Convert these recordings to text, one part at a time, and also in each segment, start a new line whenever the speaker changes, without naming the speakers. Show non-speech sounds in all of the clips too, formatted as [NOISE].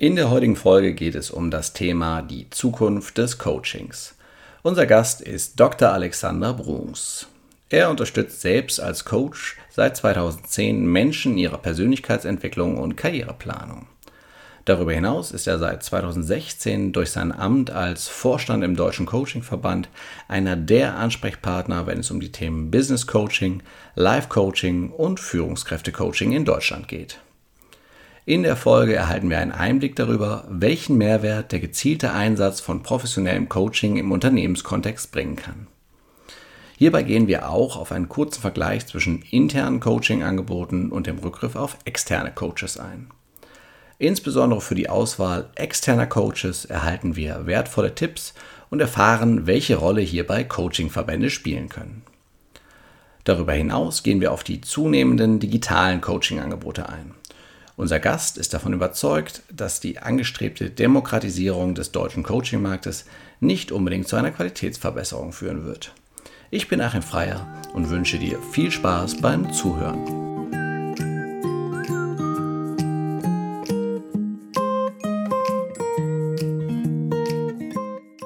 In der heutigen Folge geht es um das Thema die Zukunft des Coachings. Unser Gast ist Dr. Alexander Bruns. Er unterstützt selbst als Coach seit 2010 Menschen in ihrer Persönlichkeitsentwicklung und Karriereplanung. Darüber hinaus ist er seit 2016 durch sein Amt als Vorstand im Deutschen Coaching-Verband einer der Ansprechpartner, wenn es um die Themen Business Coaching, Life Coaching und Führungskräfte-Coaching in Deutschland geht. In der Folge erhalten wir einen Einblick darüber, welchen Mehrwert der gezielte Einsatz von professionellem Coaching im Unternehmenskontext bringen kann. Hierbei gehen wir auch auf einen kurzen Vergleich zwischen internen Coaching-Angeboten und dem Rückgriff auf externe Coaches ein. Insbesondere für die Auswahl externer Coaches erhalten wir wertvolle Tipps und erfahren, welche Rolle hierbei Coaching-Verbände spielen können. Darüber hinaus gehen wir auf die zunehmenden digitalen Coaching-Angebote ein. Unser Gast ist davon überzeugt, dass die angestrebte Demokratisierung des deutschen Coachingmarktes nicht unbedingt zu einer Qualitätsverbesserung führen wird. Ich bin Achim Freier und wünsche dir viel Spaß beim Zuhören.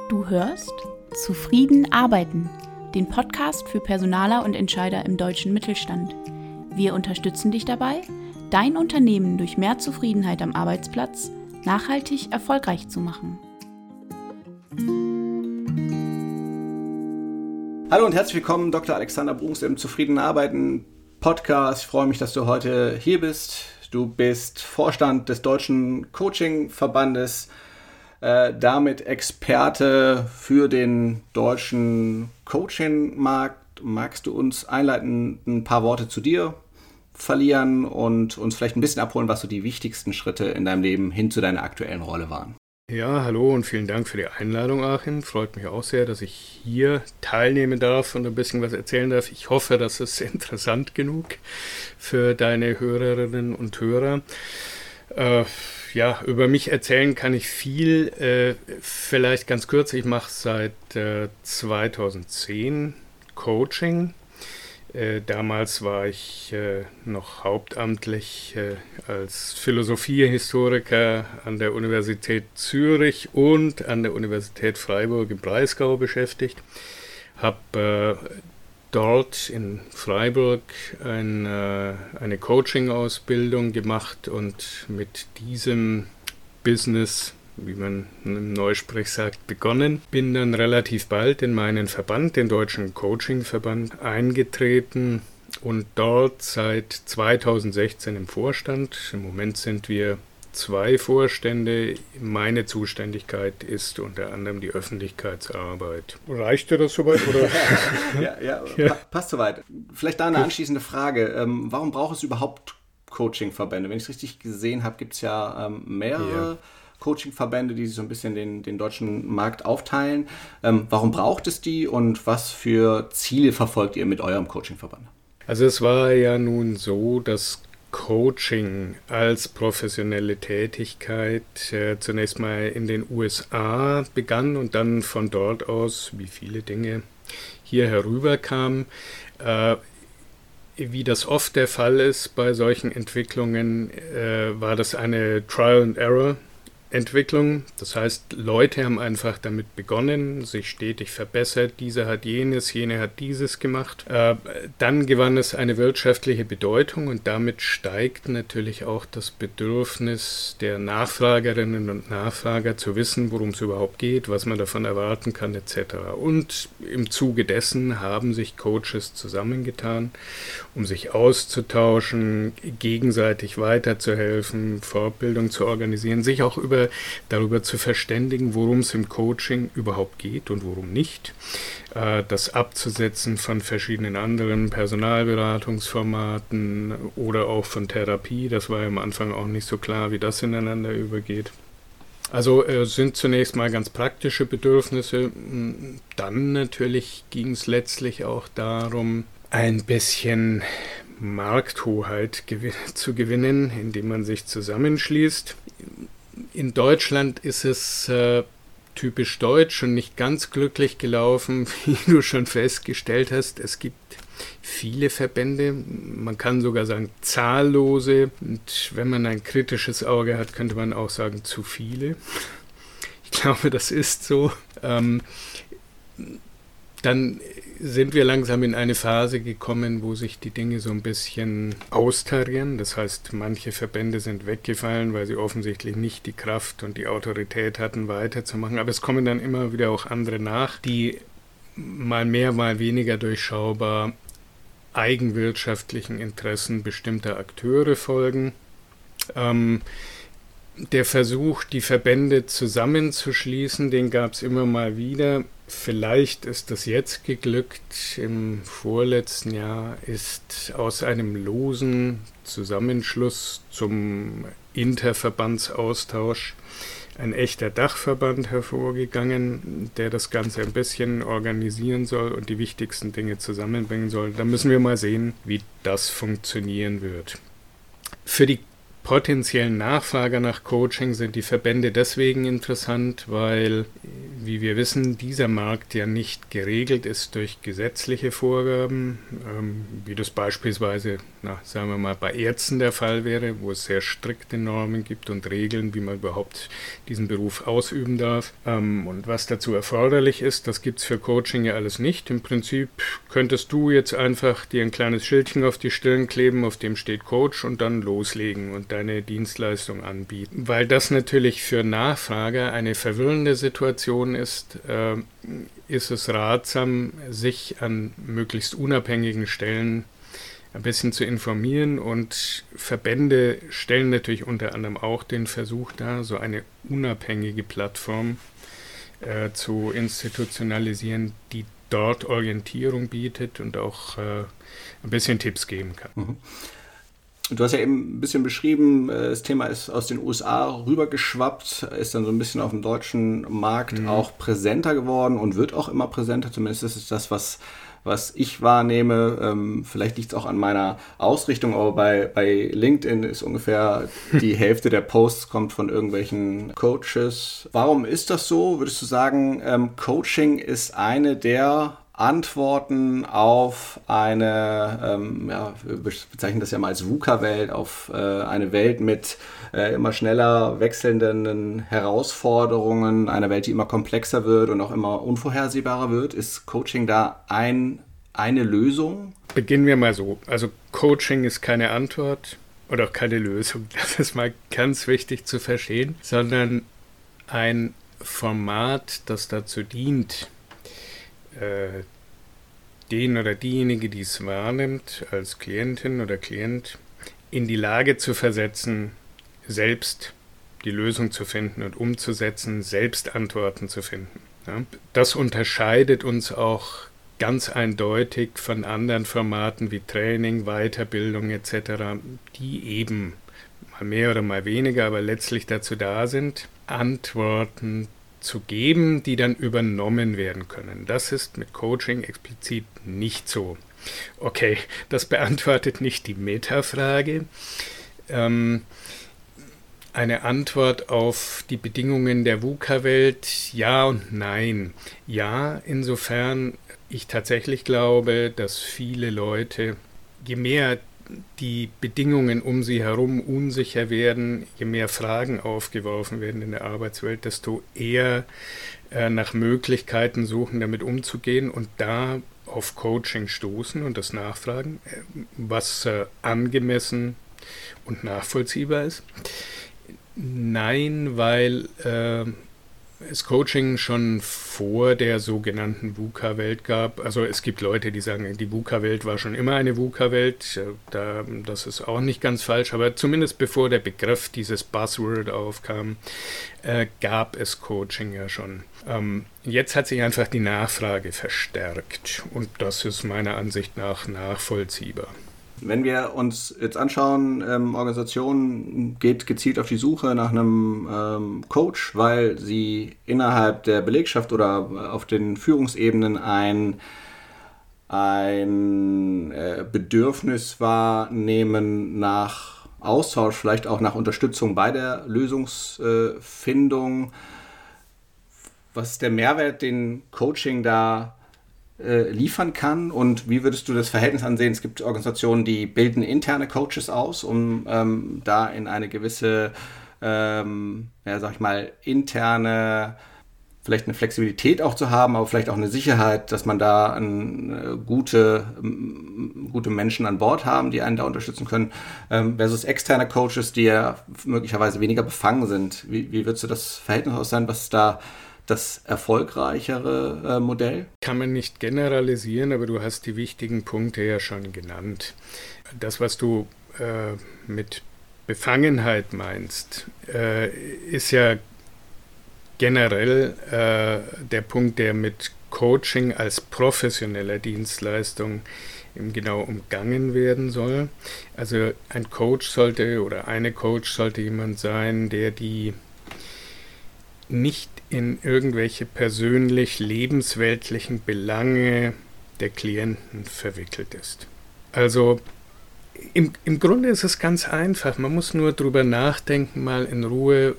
Du hörst Zufrieden arbeiten, den Podcast für Personaler und Entscheider im deutschen Mittelstand. Wir unterstützen dich dabei, dein Unternehmen durch mehr Zufriedenheit am Arbeitsplatz nachhaltig erfolgreich zu machen.
Hallo und herzlich willkommen, Dr. Alexander Bruns im Zufrieden Arbeiten Podcast. Ich freue mich, dass du heute hier bist. Du bist Vorstand des Deutschen Coaching-Verbandes, äh, damit Experte für den deutschen Coaching-Markt. Magst du uns einleiten ein paar Worte zu dir? Verlieren und uns vielleicht ein bisschen abholen, was so die wichtigsten Schritte in deinem Leben hin zu deiner aktuellen Rolle waren.
Ja, hallo und vielen Dank für die Einladung, Achim. Freut mich auch sehr, dass ich hier teilnehmen darf und ein bisschen was erzählen darf. Ich hoffe, das ist [LAUGHS] interessant genug für deine Hörerinnen und Hörer. Äh, ja, über mich erzählen kann ich viel. Äh, vielleicht ganz kurz, ich mache seit äh, 2010 Coaching äh, damals war ich äh, noch hauptamtlich äh, als Philosophiehistoriker an der Universität Zürich und an der Universität Freiburg im Breisgau beschäftigt. Habe äh, dort in Freiburg ein, äh, eine Coaching-Ausbildung gemacht und mit diesem Business wie man im Neusprech sagt, begonnen. Bin dann relativ bald in meinen Verband, den Deutschen Coaching-Verband, eingetreten und dort seit 2016 im Vorstand. Im Moment sind wir zwei Vorstände. Meine Zuständigkeit ist unter anderem die Öffentlichkeitsarbeit. Reicht dir das soweit? Oder? [LAUGHS]
ja, ja, ja, passt soweit. Vielleicht da eine anschließende Frage. Ähm, warum braucht es überhaupt Coaching-Verbände? Wenn ich es richtig gesehen habe, gibt es ja ähm, mehrere. Ja. Coaching-Verbände, die sich so ein bisschen den, den deutschen Markt aufteilen. Ähm, warum braucht es die und was für Ziele verfolgt ihr mit eurem Coaching-Verband?
Also es war ja nun so, dass Coaching als professionelle Tätigkeit äh, zunächst mal in den USA begann und dann von dort aus, wie viele Dinge, hier herüberkam. Äh, wie das oft der Fall ist bei solchen Entwicklungen, äh, war das eine Trial and Error Entwicklung. Das heißt, Leute haben einfach damit begonnen, sich stetig verbessert. Dieser hat jenes, jene hat dieses gemacht. Äh, dann gewann es eine wirtschaftliche Bedeutung und damit steigt natürlich auch das Bedürfnis der Nachfragerinnen und Nachfrager zu wissen, worum es überhaupt geht, was man davon erwarten kann, etc. Und im Zuge dessen haben sich Coaches zusammengetan, um sich auszutauschen, gegenseitig weiterzuhelfen, Fortbildung zu organisieren, sich auch über darüber zu verständigen, worum es im Coaching überhaupt geht und worum nicht. Äh, das Abzusetzen von verschiedenen anderen Personalberatungsformaten oder auch von Therapie, das war am Anfang auch nicht so klar, wie das ineinander übergeht. Also äh, sind zunächst mal ganz praktische Bedürfnisse. Dann natürlich ging es letztlich auch darum, ein bisschen Markthoheit gew [LAUGHS] zu gewinnen, indem man sich zusammenschließt in Deutschland ist es äh, typisch deutsch und nicht ganz glücklich gelaufen, [LAUGHS] wie du schon festgestellt hast. Es gibt viele Verbände, man kann sogar sagen zahllose. Und wenn man ein kritisches Auge hat, könnte man auch sagen zu viele. Ich [LAUGHS] glaube, das ist so. Ähm, dann sind wir langsam in eine Phase gekommen, wo sich die Dinge so ein bisschen austarieren. Das heißt, manche Verbände sind weggefallen, weil sie offensichtlich nicht die Kraft und die Autorität hatten, weiterzumachen. Aber es kommen dann immer wieder auch andere nach, die mal mehr, mal weniger durchschaubar eigenwirtschaftlichen Interessen bestimmter Akteure folgen. Ähm, der Versuch, die Verbände zusammenzuschließen, den gab es immer mal wieder. Vielleicht ist das jetzt geglückt. Im vorletzten Jahr ist aus einem losen Zusammenschluss zum Interverbandsaustausch ein echter Dachverband hervorgegangen, der das Ganze ein bisschen organisieren soll und die wichtigsten Dinge zusammenbringen soll. Da müssen wir mal sehen, wie das funktionieren wird. Für die potenziellen Nachfrager nach Coaching sind die Verbände deswegen interessant, weil wie wir wissen, dieser Markt ja nicht geregelt ist durch gesetzliche Vorgaben, ähm, wie das beispielsweise, na, sagen wir mal, bei Ärzten der Fall wäre, wo es sehr strikte Normen gibt und Regeln, wie man überhaupt diesen Beruf ausüben darf. Ähm, und was dazu erforderlich ist, das gibt es für Coaching ja alles nicht. Im Prinzip könntest du jetzt einfach dir ein kleines Schildchen auf die Stirn kleben, auf dem steht Coach und dann loslegen und deine Dienstleistung anbieten. Weil das natürlich für Nachfrager eine verwirrende Situation ist, äh, ist es ratsam, sich an möglichst unabhängigen Stellen ein bisschen zu informieren und Verbände stellen natürlich unter anderem auch den Versuch dar, so eine unabhängige Plattform äh, zu institutionalisieren, die dort Orientierung bietet und auch äh, ein bisschen Tipps geben kann. Mhm.
Du hast ja eben ein bisschen beschrieben, äh, das Thema ist aus den USA rübergeschwappt, ist dann so ein bisschen auf dem deutschen Markt mhm. auch präsenter geworden und wird auch immer präsenter. Zumindest ist es das, was, was ich wahrnehme. Ähm, vielleicht liegt es auch an meiner Ausrichtung, aber bei, bei LinkedIn ist ungefähr [LAUGHS] die Hälfte der Posts kommt von irgendwelchen Coaches. Warum ist das so? Würdest du sagen, ähm, Coaching ist eine der Antworten auf eine, ähm, ja, wir bezeichnen das ja mal als VUCA-Welt, auf äh, eine Welt mit äh, immer schneller wechselnden Herausforderungen, eine Welt, die immer komplexer wird und auch immer unvorhersehbarer wird. Ist Coaching da ein, eine Lösung?
Beginnen wir mal so. Also Coaching ist keine Antwort oder auch keine Lösung. [LAUGHS] Das ist mal ganz wichtig zu verstehen, sondern ein Format, das dazu dient, äh, den oder diejenige, die es wahrnimmt, als Klientin oder Klient, in die Lage zu versetzen, selbst die Lösung zu finden und umzusetzen, selbst Antworten zu finden. Ja? Das unterscheidet uns auch ganz eindeutig von anderen Formaten wie Training, Weiterbildung etc., die eben mal mehr oder mal weniger, aber letztlich dazu da sind, Antworten zu geben, die dann übernommen werden können. Das ist mit Coaching explizit nicht so. Okay, das beantwortet nicht die Metafrage. Ähm, eine Antwort auf die Bedingungen der VUCA-Welt, ja und nein. Ja, insofern ich tatsächlich glaube, dass viele Leute, je mehr die Bedingungen um sie herum unsicher werden, je mehr Fragen aufgeworfen werden in der Arbeitswelt, desto eher äh, nach Möglichkeiten suchen, damit umzugehen und da auf Coaching stoßen und das nachfragen, äh, was äh, angemessen und nachvollziehbar ist. Nein, weil äh, es Coaching schon vor der sogenannten VUCA-Welt gab. Also es gibt Leute, die sagen, die VUCA-Welt war schon immer eine VUCA-Welt. Da, das ist auch nicht ganz falsch, aber zumindest bevor der Begriff, dieses Buzzword aufkam, äh, gab es Coaching ja schon. Ähm, jetzt hat sich einfach die Nachfrage verstärkt und das ist meiner Ansicht nach nachvollziehbar.
Wenn wir uns jetzt anschauen, ähm, Organisation geht gezielt auf die Suche nach einem ähm, Coach, weil sie innerhalb der Belegschaft oder auf den Führungsebenen ein, ein äh, Bedürfnis wahrnehmen nach Austausch, vielleicht auch nach Unterstützung bei der Lösungsfindung. Was ist der Mehrwert, den Coaching da äh, liefern kann? Und wie würdest du das Verhältnis ansehen? Es gibt Organisationen, die bilden interne Coaches aus, um ähm, da in eine gewisse, ähm, ja, sag ich mal, interne vielleicht eine Flexibilität auch zu haben, aber vielleicht auch eine Sicherheit, dass man da ein, äh, gute, gute Menschen an Bord haben, die einen da unterstützen können, ähm, versus externe Coaches, die ja möglicherweise weniger befangen sind. Wie, wie würdest du das Verhältnis aus sein? Was ist da das erfolgreichere äh, Modell?
Kann man nicht generalisieren, aber du hast die wichtigen Punkte ja schon genannt. Das, was du äh, mit Befangenheit meinst, äh, ist ja generell äh, der Punkt, der mit Coaching als professioneller Dienstleistung eben genau umgangen werden soll. Also ein Coach sollte oder eine Coach sollte jemand sein, der die nicht in irgendwelche persönlich lebensweltlichen Belange der Klienten verwickelt ist. Also im, im Grunde ist es ganz einfach. Man muss nur drüber nachdenken, mal in Ruhe,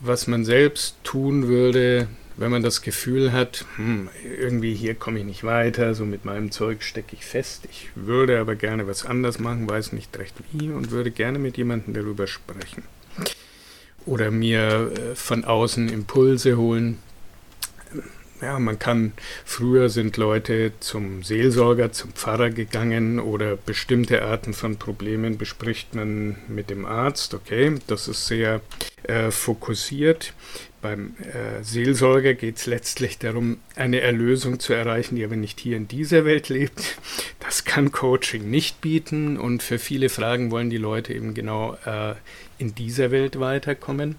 was man selbst tun würde, wenn man das Gefühl hat, hm, irgendwie hier komme ich nicht weiter, so mit meinem Zeug stecke ich fest, ich würde aber gerne was anders machen, weiß nicht recht wie und würde gerne mit jemandem darüber sprechen. Oder mir äh, von außen Impulse holen, ja, man kann, früher sind Leute zum Seelsorger, zum Pfarrer gegangen oder bestimmte Arten von Problemen bespricht man mit dem Arzt. Okay, das ist sehr äh, fokussiert. Beim äh, Seelsorger geht es letztlich darum, eine Erlösung zu erreichen, die aber nicht hier in dieser Welt lebt. Das kann Coaching nicht bieten und für viele Fragen wollen die Leute eben genau äh, in dieser Welt weiterkommen.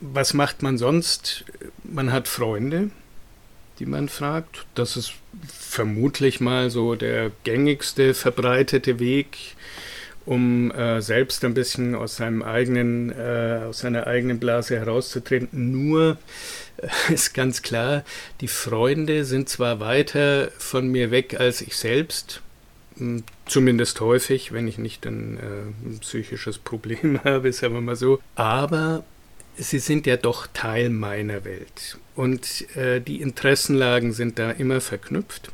Was macht man sonst? Man hat Freunde, die man fragt. Das ist vermutlich mal so der gängigste, verbreitete Weg, um äh, selbst ein bisschen aus seinem eigenen, äh, aus seiner eigenen Blase herauszutreten. Nur äh, [LAUGHS] ist ganz klar, die Freunde sind zwar weiter von mir weg als ich selbst, zumindest häufig, wenn ich nicht ein, äh, ein psychisches Problem [LAUGHS] habe, sagen wir mal so, aber sie sind ja doch Teil meiner Welt und äh, die Interessenlagen sind da immer verknüpft.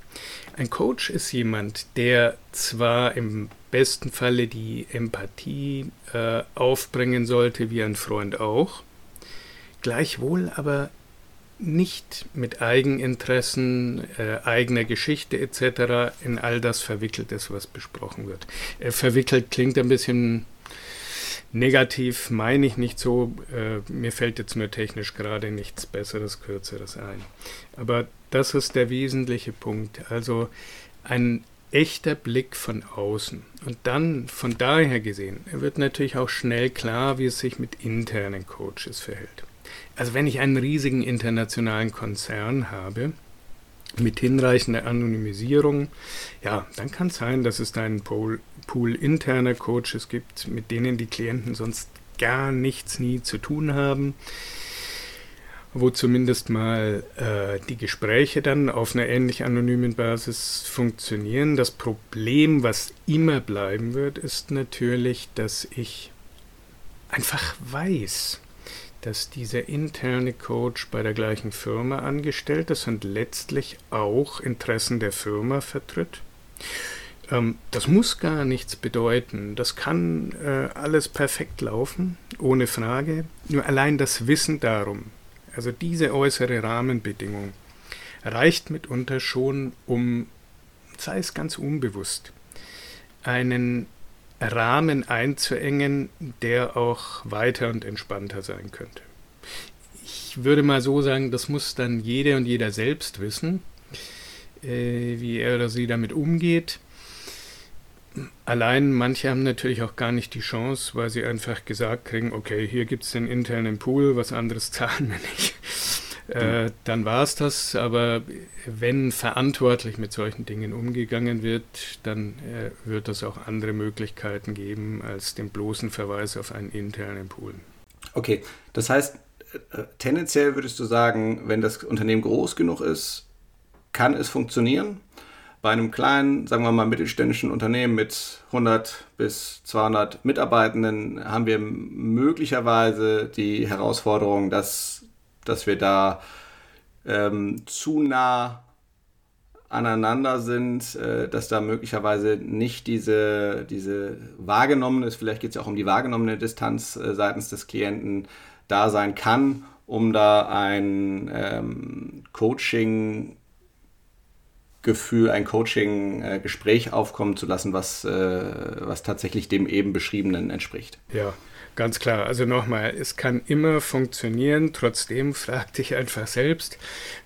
Ein Coach ist jemand, der zwar im besten Falle die Empathie äh, aufbringen sollte, wie ein Freund auch, gleichwohl aber nicht mit Eigeninteressen, äh, eigener Geschichte etc. in all das verwickelt ist, was besprochen wird. Äh, verwickelt klingt ein bisschen Negativ meine ich nicht so, äh, mir fällt jetzt nur technisch gerade nichts Besseres, Kürzeres ein. Aber das ist der wesentliche Punkt. Also ein echter Blick von außen. Und dann von daher gesehen wird natürlich auch schnell klar, wie es sich mit internen Coaches verhält. Also wenn ich einen riesigen internationalen Konzern habe, mit hinreichender Anonymisierung, ja, dann kann es sein, dass es da einen Pool, Pool interner Coaches gibt, mit denen die Klienten sonst gar nichts nie zu tun haben, wo zumindest mal äh, die Gespräche dann auf einer ähnlich anonymen Basis funktionieren. Das Problem, was immer bleiben wird, ist natürlich, dass ich einfach weiß, dass dieser interne Coach bei der gleichen Firma angestellt ist und letztlich auch Interessen der Firma vertritt. Ähm, das muss gar nichts bedeuten. Das kann äh, alles perfekt laufen, ohne Frage. Nur allein das Wissen darum, also diese äußere Rahmenbedingung, reicht mitunter schon, um, sei es ganz unbewusst, einen Rahmen einzuengen, der auch weiter und entspannter sein könnte. Ich würde mal so sagen, das muss dann jeder und jeder selbst wissen, äh, wie er oder sie damit umgeht. Allein manche haben natürlich auch gar nicht die Chance, weil sie einfach gesagt kriegen, okay, hier gibt es den internen Pool, was anderes [LAUGHS] zahlen wir nicht. Äh, dann war es das. Aber wenn verantwortlich mit solchen Dingen umgegangen wird, dann äh, wird es auch andere Möglichkeiten geben als den bloßen Verweis auf einen internen Pool.
Okay, das heißt, äh, tendenziell würdest du sagen, wenn das Unternehmen groß genug ist, kann es funktionieren. Bei einem kleinen, sagen wir mal, mittelständischen Unternehmen mit 100 bis 200 Mitarbeitenden haben wir möglicherweise die Herausforderung, dass dass wir da ähm, zu nah aneinander sind, äh, dass da möglicherweise nicht diese, diese wahrgenommene, vielleicht geht es ja auch um die wahrgenommene Distanz äh, seitens des Klienten da sein kann, um da ein ähm, Coaching Gefühl, ein Coaching-Gespräch äh, aufkommen zu lassen, was, äh, was tatsächlich dem eben beschriebenen entspricht.
Ja, Ganz klar, also nochmal, es kann immer funktionieren, trotzdem frag dich einfach selbst.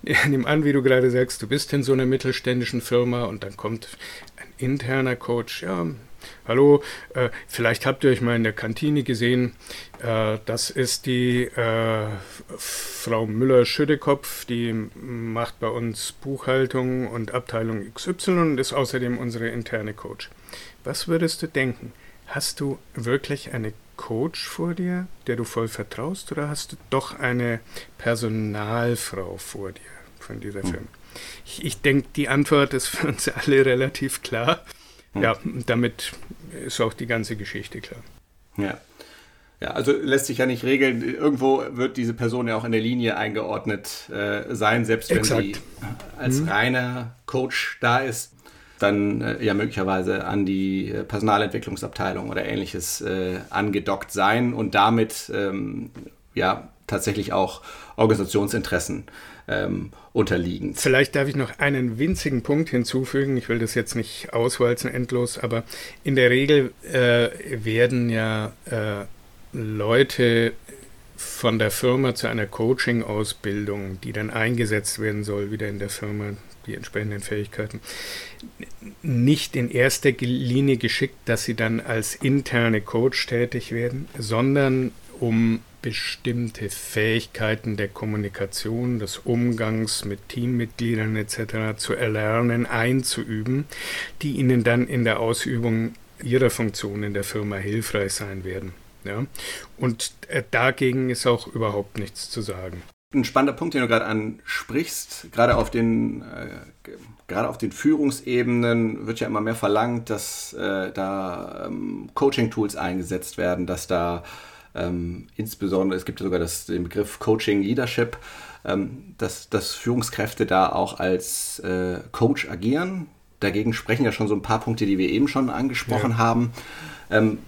[LAUGHS] Nimm an, wie du gerade sagst, du bist in so einer mittelständischen Firma und dann kommt ein interner Coach, ja, hallo, äh, vielleicht habt ihr euch mal in der Kantine gesehen, äh, das ist die äh, Frau Müller-Schüttekopf, die macht bei uns Buchhaltung und Abteilung XY und ist außerdem unsere interne Coach. Was würdest du denken? Hast du wirklich eine Coach vor dir, der du voll vertraust, oder hast du doch eine Personalfrau vor dir von dieser hm. Firma? Ich, ich denke, die Antwort ist für uns alle relativ klar. Hm. Ja, damit ist auch die ganze Geschichte klar.
Ja. Ja, also lässt sich ja nicht regeln. Irgendwo wird diese Person ja auch in der Linie eingeordnet äh, sein, selbst wenn Exakt. sie als mhm. reiner Coach da ist dann äh, ja möglicherweise an die äh, Personalentwicklungsabteilung oder ähnliches äh, angedockt sein und damit ähm, ja tatsächlich auch Organisationsinteressen ähm, unterliegen.
Vielleicht darf ich noch einen winzigen Punkt hinzufügen. Ich will das jetzt nicht auswalzen endlos, aber in der Regel äh, werden ja äh, Leute von der Firma zu einer Coaching-Ausbildung, die dann eingesetzt werden soll, wieder in der Firma, die entsprechenden Fähigkeiten, nicht in erster Linie geschickt, dass sie dann als interne Coach tätig werden, sondern um bestimmte Fähigkeiten der Kommunikation, des Umgangs mit Teammitgliedern etc. zu erlernen, einzuüben, die ihnen dann in der Ausübung ihrer Funktion in der Firma hilfreich sein werden. Ja? Und äh, dagegen ist auch überhaupt nichts zu sagen
ein spannender Punkt, den du gerade ansprichst. Gerade auf den, äh, gerade auf den Führungsebenen wird ja immer mehr verlangt, dass äh, da ähm, Coaching-Tools eingesetzt werden, dass da ähm, insbesondere, es gibt ja sogar das, den Begriff Coaching Leadership, ähm, dass, dass Führungskräfte da auch als äh, Coach agieren. Dagegen sprechen ja schon so ein paar Punkte, die wir eben schon angesprochen ja. haben. Ähm,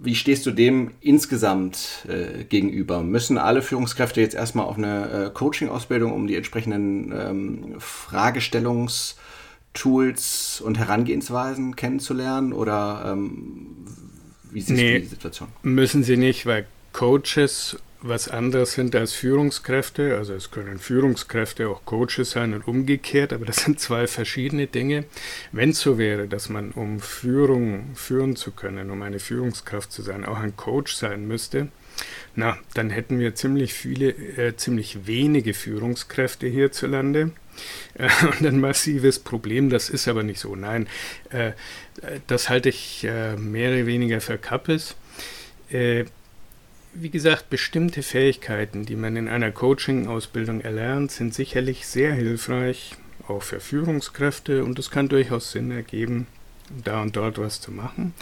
wie stehst du dem insgesamt äh, gegenüber? Müssen alle Führungskräfte jetzt erstmal auf eine äh, Coaching-Ausbildung, um die entsprechenden ähm, Fragestellungstools und Herangehensweisen kennenzulernen? Oder ähm, wie siehst nee, du die Situation?
Müssen sie nicht, weil Coaches was anderes sind als Führungskräfte. Also es können Führungskräfte auch Coaches sein und umgekehrt, aber das sind zwei verschiedene Dinge. Wenn es so wäre, dass man, um Führung führen zu können, um eine Führungskraft zu sein, auch ein Coach sein müsste, na, dann hätten wir ziemlich viele, äh, ziemlich wenige Führungskräfte hierzulande. Äh, [LAUGHS] und ein massives Problem, das ist aber nicht so. Nein, äh, das halte ich äh, mehr oder weniger für Kappes. Wie gesagt, bestimmte Fähigkeiten, die man in einer Coaching-Ausbildung erlernt, sind sicherlich sehr hilfreich, auch für Führungskräfte und es kann durchaus Sinn ergeben, da und dort was zu machen.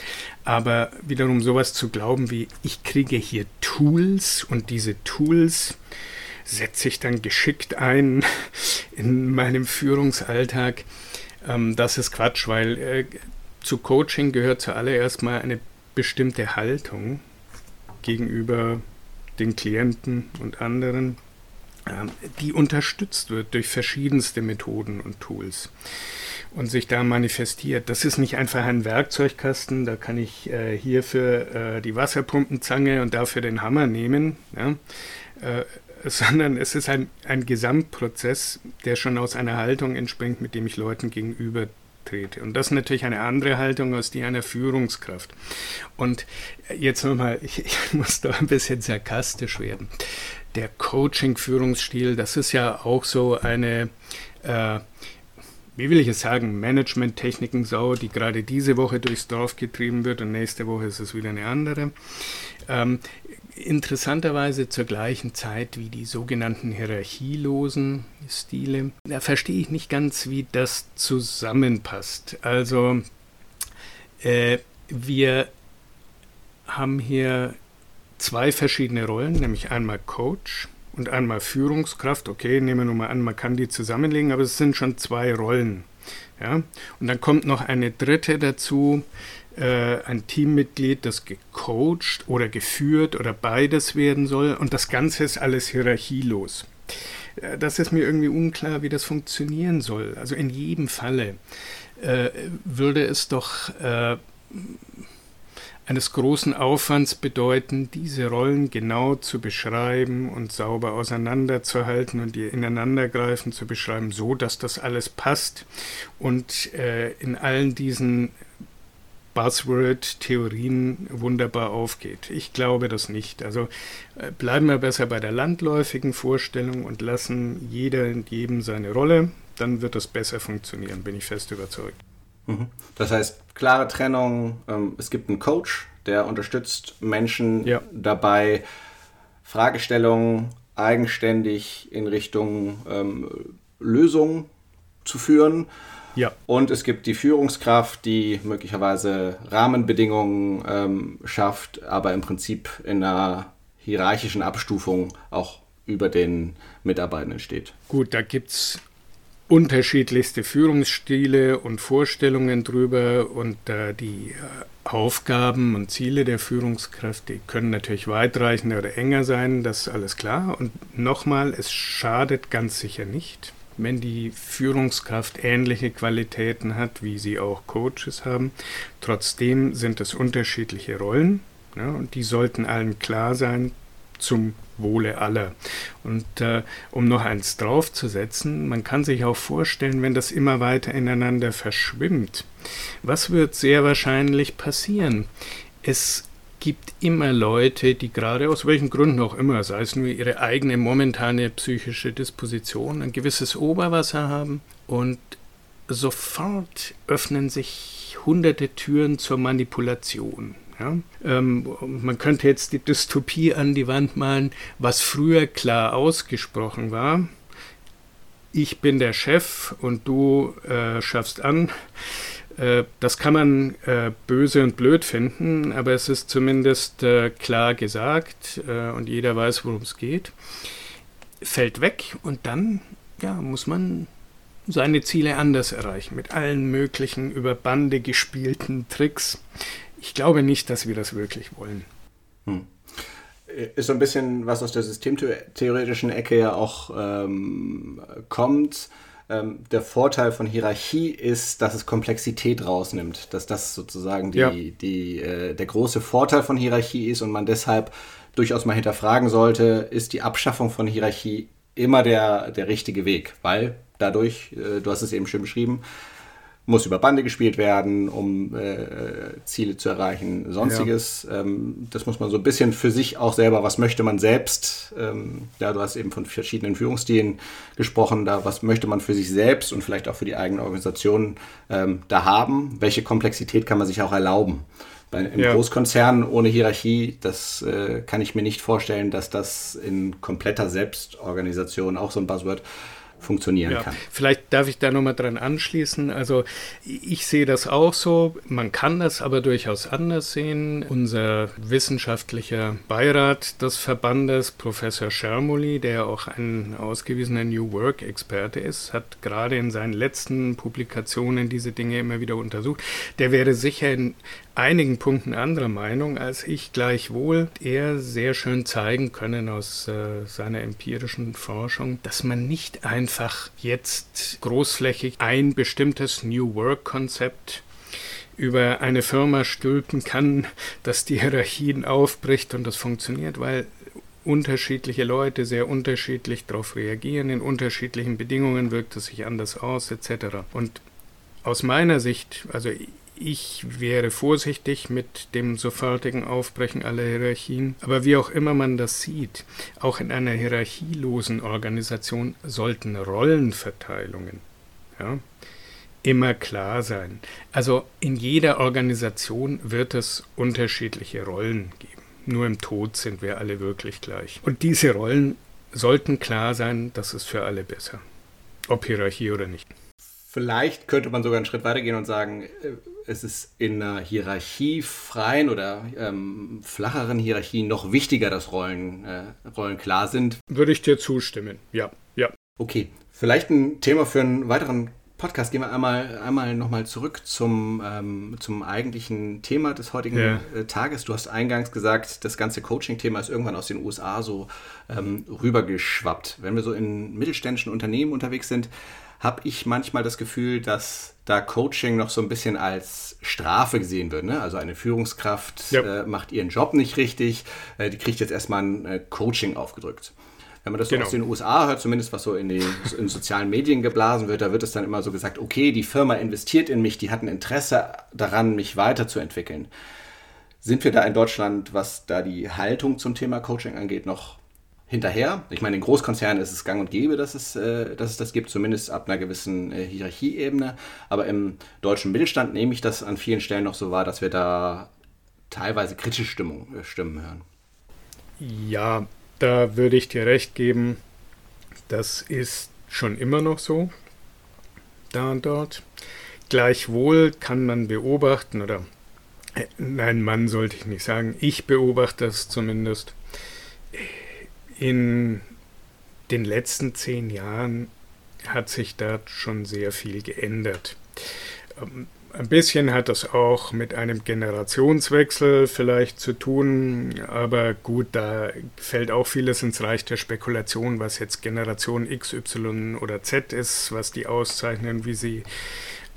Aber wiederum sowas zu glauben wie, ich kriege hier Tools und diese Tools setze ich dann geschickt ein [LAUGHS] in meinem Führungsalltag, ähm, das ist Quatsch, weil äh, zu Coaching gehört zuallererst mal eine bestimmte Haltung, gegenüber den Klienten und anderen, ähm, die unterstützt wird durch verschiedenste Methoden und Tools und sich da manifestiert. Das ist nicht einfach ein Werkzeugkasten, da kann ich äh, hierfür äh, die Wasserpumpenzange und dafür den Hammer nehmen, ja? äh, sondern es ist ein, ein Gesamtprozess, der schon aus einer Haltung entspringt, mit dem ich Leuten gegenüber trete. Und das ist natürlich eine andere Haltung als die einer Führungskraft. Und jetzt nochmal, [LAUGHS] ich, ich muss da ein bisschen sarkastisch werden. Der Coaching-Führungsstil, das ist ja auch so eine, äh, wie will ich es sagen, Management-Techniken-Sau, die gerade diese Woche durchs Dorf getrieben wird und nächste Woche ist es wieder eine andere. Ähm, interessanterweise zur gleichen Zeit wie die sogenannten hierarchielosen Stile. Da verstehe ich nicht ganz, wie das zusammenpasst. Also äh, wir haben hier zwei verschiedene Rollen, nämlich einmal Coach und einmal Führungskraft. Okay, nehmen wir nur mal an, man kann die zusammenlegen, aber es sind schon zwei Rollen. Ja? Und dann kommt noch eine dritte dazu, äh, ein Teammitglied, das gecoacht oder geführt oder beides werden soll. Und das Ganze ist alles hierarchielos. Äh, das ist mir irgendwie unklar, wie das funktionieren soll. Also in jedem Falle äh, würde es doch äh, eines großen Aufwands bedeuten, diese Rollen genau zu beschreiben und sauber auseinanderzuhalten und ihr ineinandergreifen zu beschreiben, so dass das alles passt und äh, in allen diesen Buzzword-Theorien wunderbar aufgeht. Ich glaube das nicht. Also äh, bleiben wir besser bei der landläufigen Vorstellung und lassen jeder und jedem seine Rolle. Dann wird das besser funktionieren, bin ich fest überzeugt.
Mhm. Das heißt, klare Trennung. Ähm, es gibt einen Coach, der unterstützt Menschen ja. dabei, Fragestellungen eigenständig in Richtung ähm, Lösungen zu führen. Ja. Und es gibt die Führungskraft, die möglicherweise Rahmenbedingungen ähm, schafft, aber im Prinzip in einer hierarchischen Abstufung auch über den Mitarbeitenden steht.
Gut, da gibt es unterschiedlichste Führungsstile und Vorstellungen drüber und äh, die äh, Aufgaben und Ziele der Führungskräfte können natürlich weitreichender oder enger sein, das ist alles klar. Und nochmal, es schadet ganz sicher nicht, wenn die Führungskraft ähnliche Qualitäten hat, wie sie auch Coaches haben. Trotzdem sind es unterschiedliche Rollen ja, und die sollten allen klar sein zum Wohle aller. Und äh, um noch eins draufzusetzen, man kann sich auch vorstellen, wenn das immer weiter ineinander verschwimmt, was wird sehr wahrscheinlich passieren? Es gibt immer Leute, die gerade aus welchen Gründen auch immer, sei es nur ihre eigene momentane psychische Disposition, ein gewisses Oberwasser haben und sofort öffnen sich hunderte Türen zur Manipulation. Ja? Ähm, man könnte jetzt die Dystopie an die Wand malen, was früher klar ausgesprochen war. Ich bin der Chef und du äh, schaffst an. Äh, das kann man äh, böse und blöd finden, aber es ist zumindest äh, klar gesagt und jeder weiß, worum es geht. Fällt weg und dann ja, muss man seine Ziele anders erreichen, mit allen möglichen über Bande gespielten Tricks. Ich glaube nicht, dass wir das wirklich wollen. Hm.
Ist so ein bisschen, was aus der systemtheoretischen Ecke ja auch ähm, kommt ähm, der Vorteil von Hierarchie ist, dass es Komplexität rausnimmt. Dass das sozusagen die, ja. die, äh, der große Vorteil von Hierarchie ist und man deshalb durchaus mal hinterfragen sollte, ist die Abschaffung von Hierarchie immer der, der richtige Weg, weil dadurch, äh, du hast es eben schön beschrieben, muss über Bande gespielt werden, um äh, Ziele zu erreichen, sonstiges. Ja. Ähm, das muss man so ein bisschen für sich auch selber, was möchte man selbst, ähm, ja, du hast eben von verschiedenen Führungsstilen gesprochen, da was möchte man für sich selbst und vielleicht auch für die eigene Organisation ähm, da haben, welche Komplexität kann man sich auch erlauben. Bei, Im ja. Großkonzern ohne Hierarchie, das äh, kann ich mir nicht vorstellen, dass das in kompletter Selbstorganisation, auch so ein Buzzword, funktionieren ja, kann.
Vielleicht darf ich da nochmal dran anschließen. Also ich sehe das auch so. Man kann das aber durchaus anders sehen. Unser wissenschaftlicher Beirat des Verbandes, Professor Schermuli, der auch ein ausgewiesener New Work-Experte ist, hat gerade in seinen letzten Publikationen diese Dinge immer wieder untersucht. Der wäre sicher in einigen Punkten anderer Meinung als ich, gleichwohl er sehr schön zeigen können aus äh, seiner empirischen Forschung, dass man nicht einfach jetzt großflächig ein bestimmtes New Work-Konzept über eine Firma stülpen kann, dass die Hierarchien aufbricht und das funktioniert, weil unterschiedliche Leute sehr unterschiedlich darauf reagieren, in unterschiedlichen Bedingungen wirkt es sich anders aus, etc. Und aus meiner Sicht, also ich wäre vorsichtig mit dem sofortigen Aufbrechen aller Hierarchien. Aber wie auch immer man das sieht, auch in einer hierarchielosen Organisation sollten Rollenverteilungen ja, immer klar sein. Also in jeder Organisation wird es unterschiedliche Rollen geben. Nur im Tod sind wir alle wirklich gleich. Und diese Rollen sollten klar sein, das ist für alle besser. Ob Hierarchie oder nicht.
Vielleicht könnte man sogar einen Schritt weitergehen und sagen, äh, es ist in einer hierarchiefreien oder ähm, flacheren Hierarchie noch wichtiger, dass Rollen, äh, Rollen klar sind.
Würde ich dir zustimmen, ja, ja.
Okay, vielleicht ein Thema für einen weiteren Podcast. Gehen wir einmal, einmal nochmal zurück zum, ähm, zum eigentlichen Thema des heutigen ja. äh, Tages. Du hast eingangs gesagt, das ganze Coaching-Thema ist irgendwann aus den USA so ähm, rübergeschwappt. Wenn wir so in mittelständischen Unternehmen unterwegs sind, habe ich manchmal das Gefühl, dass da Coaching noch so ein bisschen als Strafe gesehen wird. Ne? Also eine Führungskraft ja. äh, macht ihren Job nicht richtig, äh, die kriegt jetzt erstmal ein äh, Coaching aufgedrückt. Wenn man das genau. so aus den USA hört, zumindest was so in den in sozialen Medien geblasen wird, da wird es dann immer so gesagt, okay, die Firma investiert in mich, die hat ein Interesse daran, mich weiterzuentwickeln. Sind wir da in Deutschland, was da die Haltung zum Thema Coaching angeht, noch hinterher. Ich meine, in Großkonzernen ist es gang und gäbe, dass es, äh, dass es das gibt, zumindest ab einer gewissen äh, Hierarchieebene. Aber im deutschen Mittelstand nehme ich das an vielen Stellen noch so wahr, dass wir da teilweise kritische Stimmung, äh, Stimmen hören.
Ja, da würde ich dir recht geben. Das ist schon immer noch so, da und dort. Gleichwohl kann man beobachten, oder äh, nein, Mann sollte ich nicht sagen, ich beobachte das zumindest in den letzten zehn Jahren hat sich da schon sehr viel geändert. Ähm, ein bisschen hat das auch mit einem Generationswechsel vielleicht zu tun, aber gut, da fällt auch vieles ins Reich der Spekulation, was jetzt Generation X, Y oder Z ist, was die auszeichnen, wie sie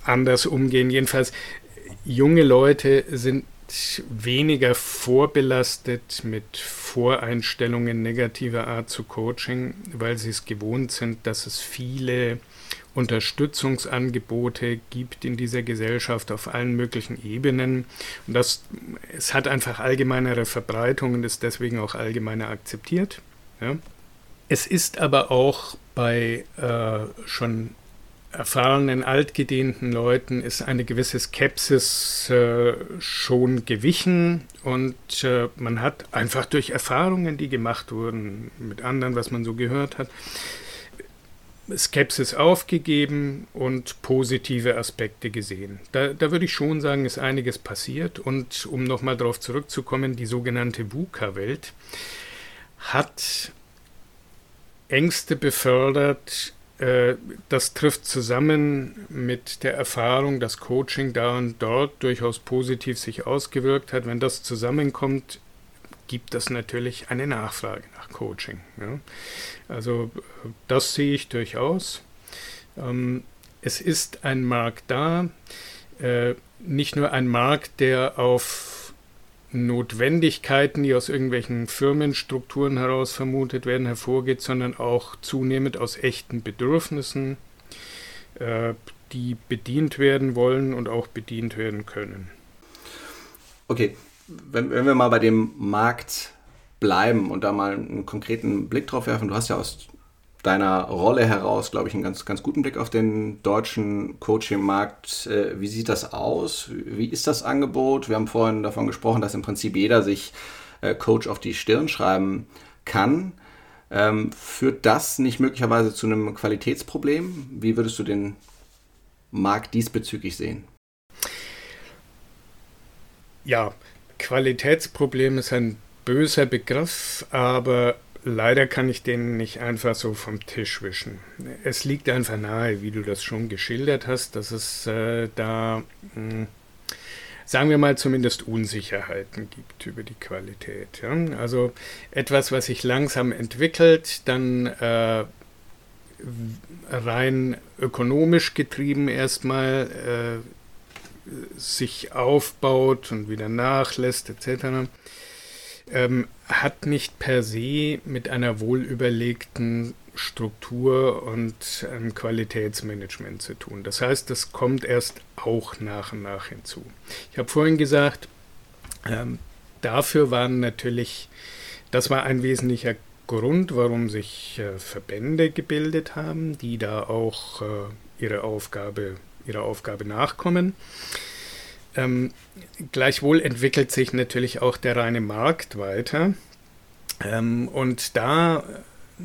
anders umgehen. Jedenfalls, junge Leute sind weniger vorbelastet mit Voreinstellungen negativer Art zu Coaching, weil sie es gewohnt sind, dass es viele Unterstützungsangebote gibt in dieser Gesellschaft auf allen möglichen Ebenen. Und das, es hat einfach allgemeinere Verbreitung und ist deswegen auch allgemeiner akzeptiert. Ja. Es ist aber auch bei äh, schon erfahrenen, altgedehnten Leuten ist eine gewisse Skepsis äh, schon gewichen und äh, man hat einfach durch Erfahrungen, die gemacht wurden mit anderen, was man so gehört hat, Skepsis aufgegeben und positive Aspekte gesehen. Da, da würde ich schon sagen, ist einiges passiert und um nochmal darauf zurückzukommen, die sogenannte VUCA-Welt hat Ängste befördert, das trifft zusammen mit der Erfahrung, dass Coaching da und dort durchaus positiv sich ausgewirkt hat. Wenn das zusammenkommt, gibt das natürlich eine Nachfrage nach Coaching. Ja. Also das sehe ich durchaus. Ähm, es ist ein Markt da, äh, nicht nur ein Markt, der auf Notwendigkeiten, die aus irgendwelchen Firmenstrukturen heraus vermutet werden, hervorgeht, sondern auch zunehmend aus echten Bedürfnissen, äh, die bedient werden wollen und auch bedient werden können.
Okay, wenn, wenn wir mal bei dem Markt bleiben und da mal einen konkreten Blick drauf werfen, du hast ja aus deiner Rolle heraus, glaube ich, einen ganz, ganz guten Blick auf den deutschen Coaching-Markt. Äh, wie sieht das aus? Wie ist das Angebot? Wir haben vorhin davon gesprochen, dass im Prinzip jeder sich äh, Coach auf die Stirn schreiben kann. Ähm, führt das nicht möglicherweise zu einem Qualitätsproblem? Wie würdest du den Markt diesbezüglich sehen?
Ja, Qualitätsproblem ist ein böser Begriff, aber Leider kann ich den nicht einfach so vom Tisch wischen. Es liegt einfach nahe, wie du das schon geschildert hast, dass es äh, da, mh, hm, sagen wir mal, zumindest Unsicherheiten gibt über die Qualität. Ja? Also etwas, was sich langsam entwickelt, dann äh, rein ökonomisch getrieben erstmal äh, sich aufbaut und wieder nachlässt etc ähm, hat nicht per se mit einer wohlüberlegten Struktur und einem Qualitätsmanagement zu tun. Das heißt, das kommt erst auch nach und nach hinzu. Ich habe vorhin gesagt, ähm, dafür waren natürlich, das war ein wesentlicher Grund, warum sich äh, Verbände gebildet haben, die da auch äh, ihre Aufgabe, ihrer Aufgabe nachkommen. Ähm, gleichwohl entwickelt sich natürlich auch der reine Markt weiter. Ähm, und da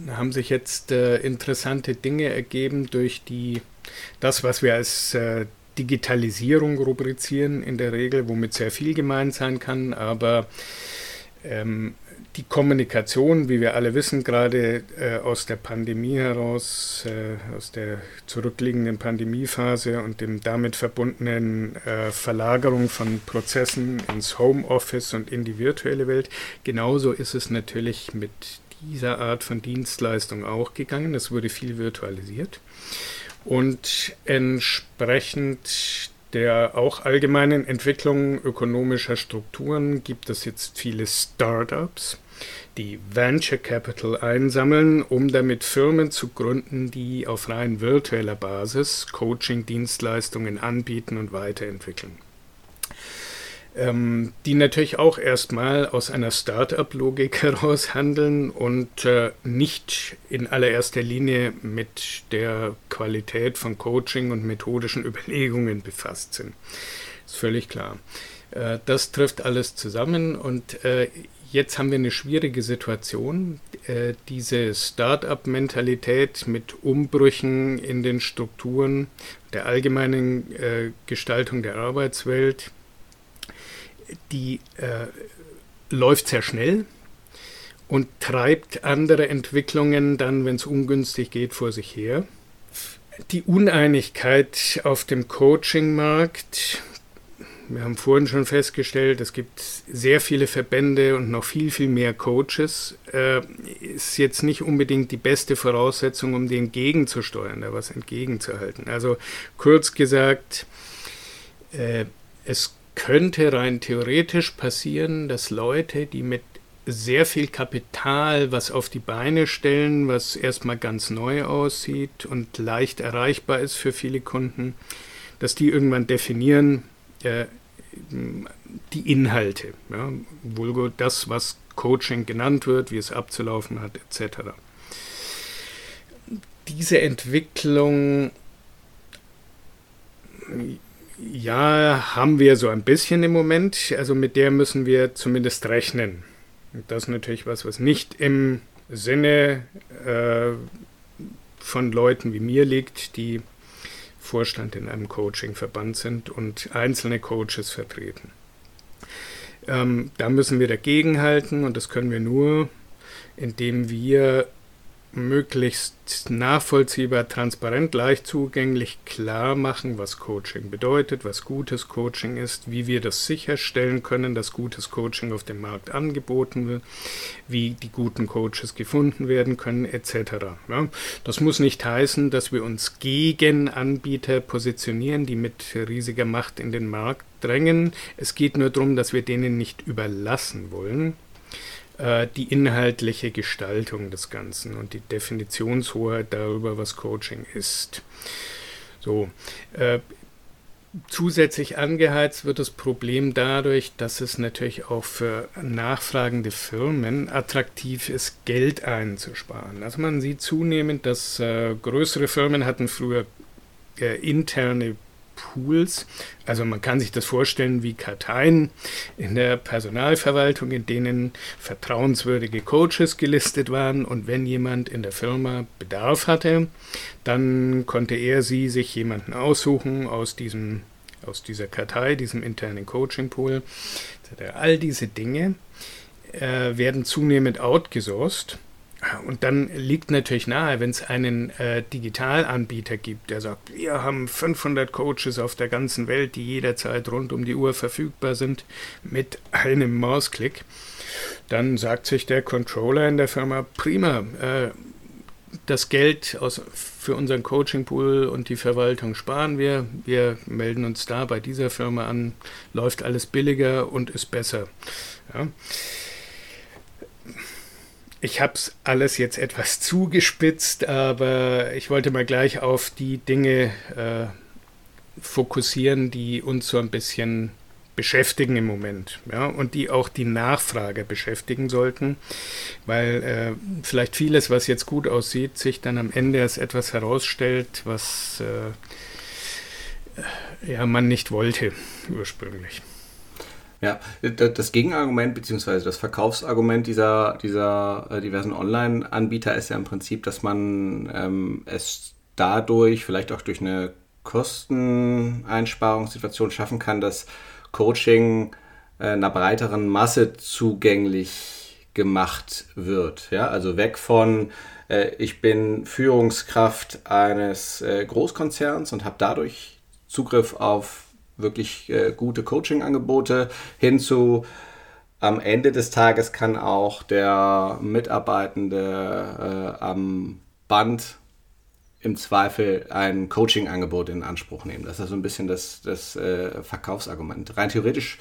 haben sich jetzt äh, interessante Dinge ergeben durch die das, was wir als äh, Digitalisierung rubrizieren in der Regel, womit sehr viel gemeint sein kann, aber ähm, die Kommunikation, wie wir alle wissen, gerade äh, aus der Pandemie heraus, äh, aus der zurückliegenden Pandemiephase und dem damit verbundenen äh, Verlagerung von Prozessen ins Homeoffice und in die virtuelle Welt, genauso ist es natürlich mit dieser Art von Dienstleistung auch gegangen. Es wurde viel virtualisiert. Und entsprechend der auch allgemeinen Entwicklung ökonomischer Strukturen gibt es jetzt viele Startups, die Venture Capital einsammeln, um damit Firmen zu gründen, die auf rein virtueller Basis Coaching-Dienstleistungen anbieten und weiterentwickeln ähm, die natürlich auch erstmal aus einer Start-up-Logik [LAUGHS] heraus handeln und äh, nicht in allererster Linie mit der Qualität von Coaching und methodischen [LAUGHS] Überlegungen befasst sind. Ist völlig klar. Äh, das trifft alles zusammen und äh, jetzt haben wir eine schwierige Situation. Äh, diese Start-up-Mentalität mit Umbrüchen in den Strukturen der allgemeinen äh, Gestaltung der Arbeitswelt die äh, läuft sehr schnell und treibt andere Entwicklungen dann, wenn es ungünstig geht, vor sich her. Die Uneinigkeit auf dem Coaching-Markt, wir haben vorhin schon festgestellt, es gibt sehr viele Verbände und noch viel, viel mehr Coaches, äh, ist jetzt nicht unbedingt die beste Voraussetzung, um dem gegenzusteuern, da was entgegenzuhalten. Also kurz gesagt, äh, es könnte rein theoretisch passieren, dass Leute, die mit sehr viel Kapital was auf die Beine stellen, was erstmal ganz neu aussieht und leicht erreichbar ist für viele Kunden, dass die irgendwann definieren äh, die Inhalte, ja, vulgo das, was Coaching genannt wird, wie es abzulaufen hat, etc. Diese Entwicklung ja, haben wir so ein bisschen im Moment. Also mit der müssen wir zumindest rechnen. Das ist natürlich was, was nicht im Sinne äh, von Leuten wie mir liegt, die Vorstand in einem Coaching-Verband sind und einzelne Coaches vertreten. Ähm, da müssen wir dagegenhalten und das können wir nur, indem wir möglichst nachvollziehbar, transparent, leicht zugänglich klar machen, was Coaching bedeutet, was gutes Coaching ist, wie wir das sicherstellen können, dass gutes Coaching auf dem Markt angeboten wird, wie die guten Coaches gefunden werden können, etc. Ja, das muss nicht heißen, dass wir uns gegen Anbieter positionieren, die mit riesiger Macht in den Markt drängen. Es geht nur darum, dass wir denen nicht überlassen wollen, äh, die inhaltliche Gestaltung des Ganzen und die Definitionshoheit darüber, was Coaching ist. So, äh, Zusätzlich angeheizt wird das Problem dadurch, dass es natürlich auch für nachfragende Firmen attraktiv ist, Geld einzusparen. Also man sieht zunehmend, dass äh, größere Firmen hatten früher äh, interne Pools. Also man kann sich das vorstellen wie Karteien in der Personalverwaltung, in denen vertrauenswürdige Coaches gelistet waren und wenn jemand in der Firma Bedarf hatte, dann konnte er sie sich jemanden aussuchen aus diesem aus dieser Kartei, diesem internen Coaching Pool. All diese Dinge äh, werden zunehmend outgesourced und dann liegt natürlich nahe, wenn es einen äh, Digitalanbieter gibt, der sagt, wir haben 500 Coaches auf der ganzen Welt, die jederzeit rund um die Uhr verfügbar sind, mit einem Mausklick, dann sagt sich der Controller in der Firma, prima, äh, das Geld aus, für unseren Coaching-Pool und die Verwaltung sparen wir. Wir melden uns da bei dieser Firma an, läuft alles billiger und ist besser. Ja. Ich habe es alles jetzt etwas zugespitzt, aber ich wollte mal gleich auf die Dinge äh, fokussieren, die uns so ein bisschen beschäftigen im Moment ja, und die auch die Nachfrage beschäftigen sollten, weil äh, vielleicht vieles, was jetzt gut aussieht, sich dann am Ende als etwas herausstellt, was äh, ja, man nicht wollte ursprünglich.
Ja, das Gegenargument bzw. das Verkaufsargument dieser, dieser äh, diversen Online-Anbieter ist ja im Prinzip, dass man ähm, es dadurch vielleicht auch durch eine Kosteneinsparungssituation schaffen kann, dass Coaching äh, einer breiteren Masse zugänglich gemacht wird. Ja? Also weg von, äh, ich bin Führungskraft eines äh, Großkonzerns und habe dadurch Zugriff auf wirklich äh, gute Coaching-Angebote hin zu, am Ende des Tages kann auch der Mitarbeitende äh, am Band im Zweifel ein Coaching-Angebot in Anspruch nehmen. Das ist so ein bisschen das, das äh, Verkaufsargument. Rein theoretisch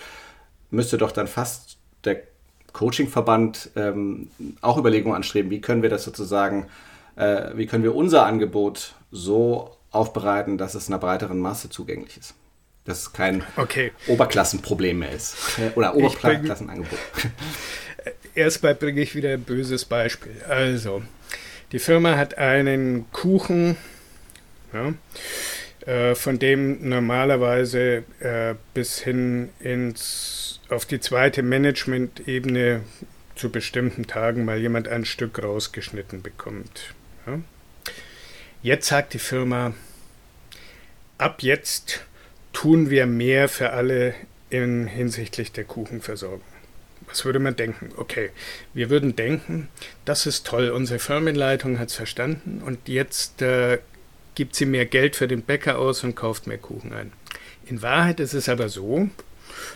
müsste doch dann fast der Coaching-Verband ähm, auch Überlegungen anstreben, wie können wir das sozusagen, äh, wie können wir unser Angebot so aufbereiten, dass es einer breiteren Masse zugänglich ist. Dass es kein okay. Oberklassenproblem mehr ist. Oder Oberklassenangebot. [LAUGHS]
Erstmal bringe ich wieder ein böses Beispiel. Also, die Firma hat einen Kuchen, ja, äh, von dem normalerweise äh, bis hin ins, auf die zweite Management-Ebene zu bestimmten Tagen mal jemand ein Stück rausgeschnitten bekommt. Ja. Jetzt sagt die Firma, ab jetzt tun wir mehr für alle in hinsichtlich der Kuchenversorgung. Was würde man denken? Okay, wir würden denken, das ist toll, unsere Firmenleitung hat es verstanden und jetzt äh, gibt sie mehr Geld für den Bäcker aus und kauft mehr Kuchen ein. In Wahrheit ist es aber so,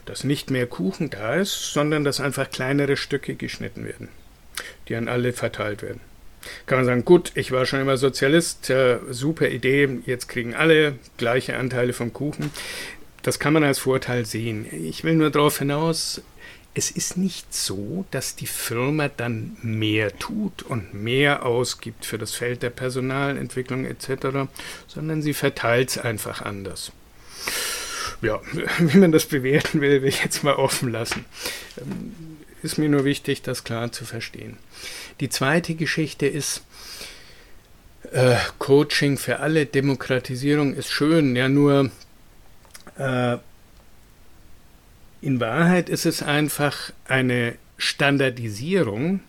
dass nicht mehr Kuchen da ist, sondern dass einfach kleinere Stücke geschnitten werden, die an alle verteilt werden. Kann man sagen, gut, ich war schon immer Sozialist, äh, super Idee, jetzt kriegen alle gleiche Anteile vom Kuchen. Das kann man als Vorteil sehen. Ich will nur darauf hinaus, es ist nicht so, dass die Firma dann mehr tut und mehr ausgibt für das Feld der Personalentwicklung etc., sondern sie verteilt es einfach anders. Ja, [LAUGHS] wie man das bewerten will, will ich jetzt mal offen lassen. Ist mir nur wichtig, das klar zu verstehen. Die zweite Geschichte ist, äh, Coaching für alle, Demokratisierung ist schön, ja nur äh, in Wahrheit ist es einfach eine Standardisierung.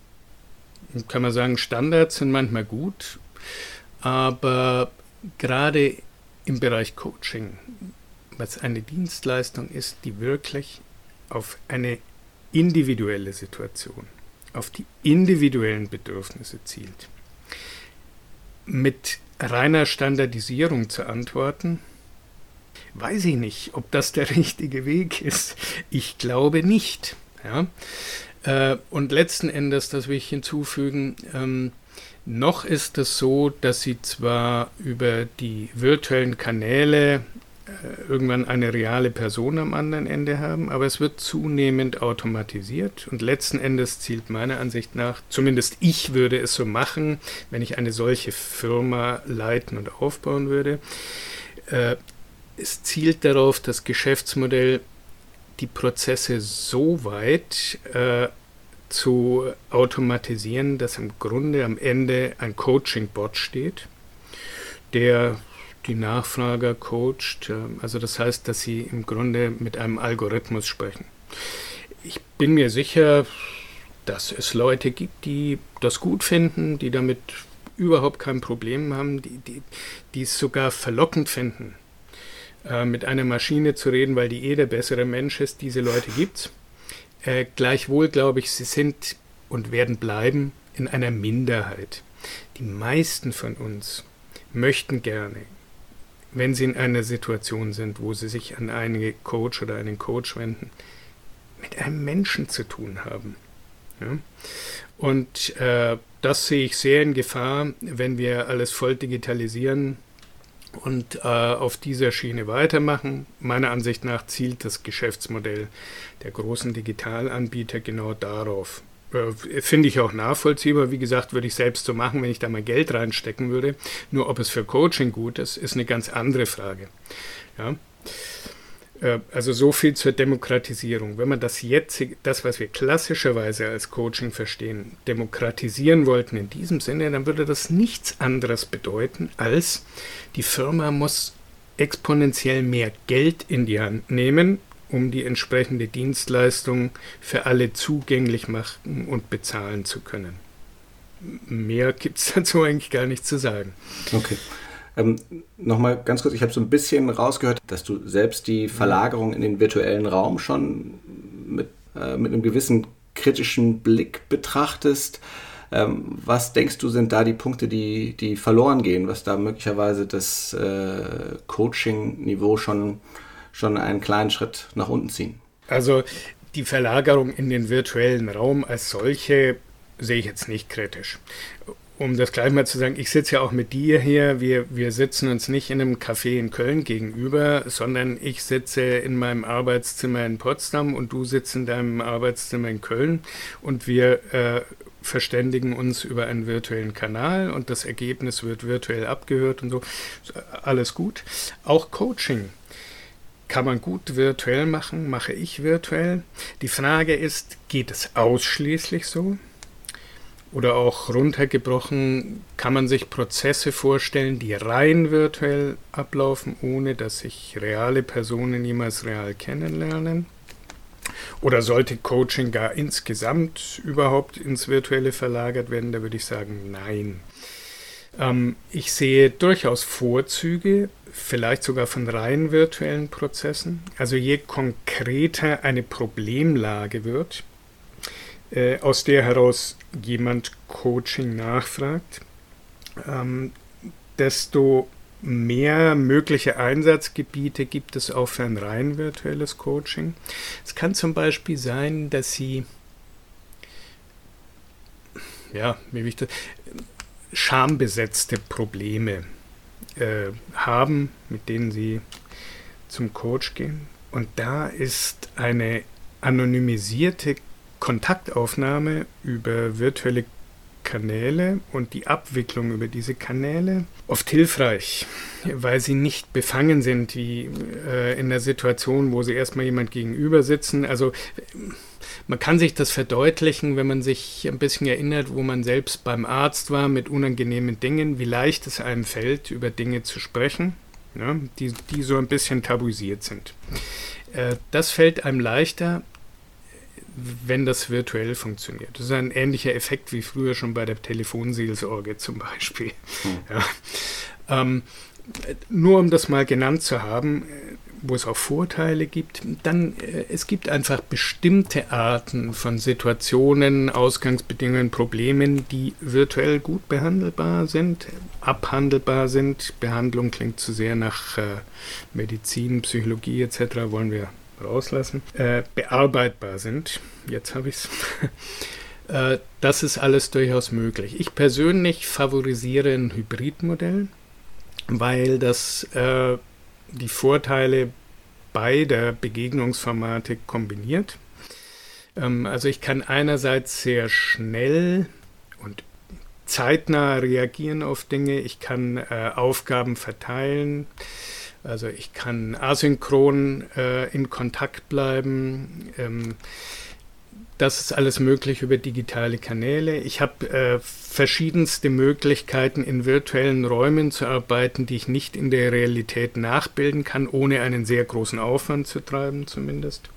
Kann man sagen, Standards sind manchmal gut, aber gerade im Bereich Coaching, was eine Dienstleistung ist, die wirklich auf eine individuelle Situation, auf die individuellen Bedürfnisse zielt. Mit reiner Standardisierung zu antworten, weiß ich nicht, ob das der richtige Weg ist. Ich glaube nicht. Ja? Äh, und letzten Endes, das will ich hinzufügen, ähm, noch ist es so, dass sie zwar über die virtuellen Kanäle irgendwann eine reale Person am anderen Ende haben, aber es wird zunehmend automatisiert und letzten Endes zielt meiner Ansicht nach, zumindest ich würde es so machen, wenn ich eine solche Firma leiten und aufbauen würde, äh, es zielt darauf, das Geschäftsmodell die Prozesse so weit äh, zu automatisieren, dass im Grunde am Ende ein Coaching-Bot steht, der die Nachfrager coacht. Äh, also das heißt, dass sie im Grunde mit einem Algorithmus sprechen. Ich bin mir sicher, dass es Leute gibt, die das gut finden, die damit überhaupt kein Problem haben, die, die, die es sogar verlockend finden, äh, mit einer Maschine zu reden, weil die eh der bessere Mensch ist. Diese Leute gibt's. Äh, gleichwohl glaube ich, sie sind und werden bleiben in einer Minderheit. Die meisten von uns möchten gerne, wenn sie in einer Situation sind, wo sie sich an einen Coach oder einen Coach wenden, mit einem Menschen zu tun haben. Ja? Und äh, das sehe ich sehr in Gefahr, wenn wir alles voll digitalisieren, und äh, auf dieser Schiene weitermachen. Meiner Ansicht nach zielt das Geschäftsmodell der großen Digitalanbieter genau darauf. Äh, Finde ich auch nachvollziehbar. Wie gesagt, würde ich selbst so machen, wenn ich da mal Geld reinstecken würde. Nur ob es für Coaching gut ist, ist eine ganz andere Frage. Ja? Äh, also so viel zur Demokratisierung. Wenn man das jetzt, das, was wir klassischerweise als Coaching verstehen, demokratisieren wollten in diesem Sinne, dann würde das nichts anderes bedeuten, als die Firma muss exponentiell mehr Geld in die Hand nehmen, um die entsprechende Dienstleistung für alle zugänglich machen und bezahlen zu können. Mehr gibt es [LAUGHS] dazu eigentlich gar nicht zu sagen.
Okay. Ähm, Nochmal ganz kurz, ich habe so ein bisschen rausgehört, dass du selbst die Verlagerung in den virtuellen Raum schon mit, äh, mit einem gewissen kritischen Blick betrachtest. Ähm, was denkst du, sind da die Punkte, die, die verloren gehen, was da möglicherweise das äh, Coaching-Niveau schon, schon einen kleinen Schritt nach unten ziehen?
Also die Verlagerung in den virtuellen Raum als solche sehe ich jetzt nicht kritisch. Um das gleich mal zu sagen, ich sitze ja auch mit dir hier. Wir, wir sitzen uns nicht in einem Café in Köln gegenüber, sondern ich sitze in meinem Arbeitszimmer in Potsdam und du sitzt in deinem Arbeitszimmer in Köln und wir äh, verständigen uns über einen virtuellen Kanal und das Ergebnis wird virtuell abgehört und so. Alles gut. Auch Coaching kann man gut virtuell machen, mache ich virtuell. Die Frage ist, geht es ausschließlich so? Oder auch runtergebrochen, kann man sich Prozesse vorstellen, die rein virtuell ablaufen, ohne dass sich reale Personen jemals real kennenlernen? Oder sollte Coaching gar insgesamt überhaupt ins Virtuelle verlagert werden? Da würde ich sagen, nein. Ähm, ich sehe durchaus Vorzüge, vielleicht sogar von rein virtuellen Prozessen. Also je konkreter eine Problemlage wird, äh, aus der heraus jemand Coaching nachfragt, ähm, desto mehr mögliche Einsatzgebiete gibt es auch für ein rein virtuelles Coaching. Es kann zum Beispiel sein, dass Sie, ja, wie wichtig, schambesetzte Probleme äh, haben, mit denen Sie zum Coach gehen. Und da ist eine anonymisierte Kontaktaufnahme über virtuelle Kanäle und die Abwicklung über diese Kanäle oft hilfreich, weil sie nicht befangen sind wie äh, in der Situation, wo sie erstmal jemand gegenüber sitzen. Also man kann sich das verdeutlichen, wenn man sich ein bisschen erinnert, wo man selbst beim Arzt war mit unangenehmen Dingen, wie leicht es einem fällt, über Dinge zu sprechen, ja, die, die so ein bisschen tabuisiert sind. Äh, das fällt einem leichter, wenn das virtuell funktioniert. Das ist ein ähnlicher Effekt wie früher schon bei der Telefonseelsorge zum Beispiel. Hm. Ja. Ähm, nur um das mal genannt zu haben, wo es auch Vorteile gibt, dann äh, es gibt einfach bestimmte Arten von Situationen, Ausgangsbedingungen, Problemen, die virtuell gut behandelbar sind, abhandelbar sind. Behandlung klingt zu sehr nach äh, Medizin, Psychologie etc. wollen wir rauslassen, äh, bearbeitbar sind. Jetzt habe ich es. [LAUGHS] äh, das ist alles durchaus möglich. Ich persönlich favorisiere ein Hybridmodell, weil das äh, die Vorteile beider Begegnungsformate kombiniert. Ähm, also ich kann einerseits sehr schnell und zeitnah reagieren auf Dinge, ich kann äh, Aufgaben verteilen, also ich kann asynchron äh, in Kontakt bleiben. Ähm, das ist alles möglich über digitale Kanäle. Ich habe äh, verschiedenste Möglichkeiten, in virtuellen Räumen zu arbeiten, die ich nicht in der Realität nachbilden kann, ohne einen sehr großen Aufwand zu treiben zumindest.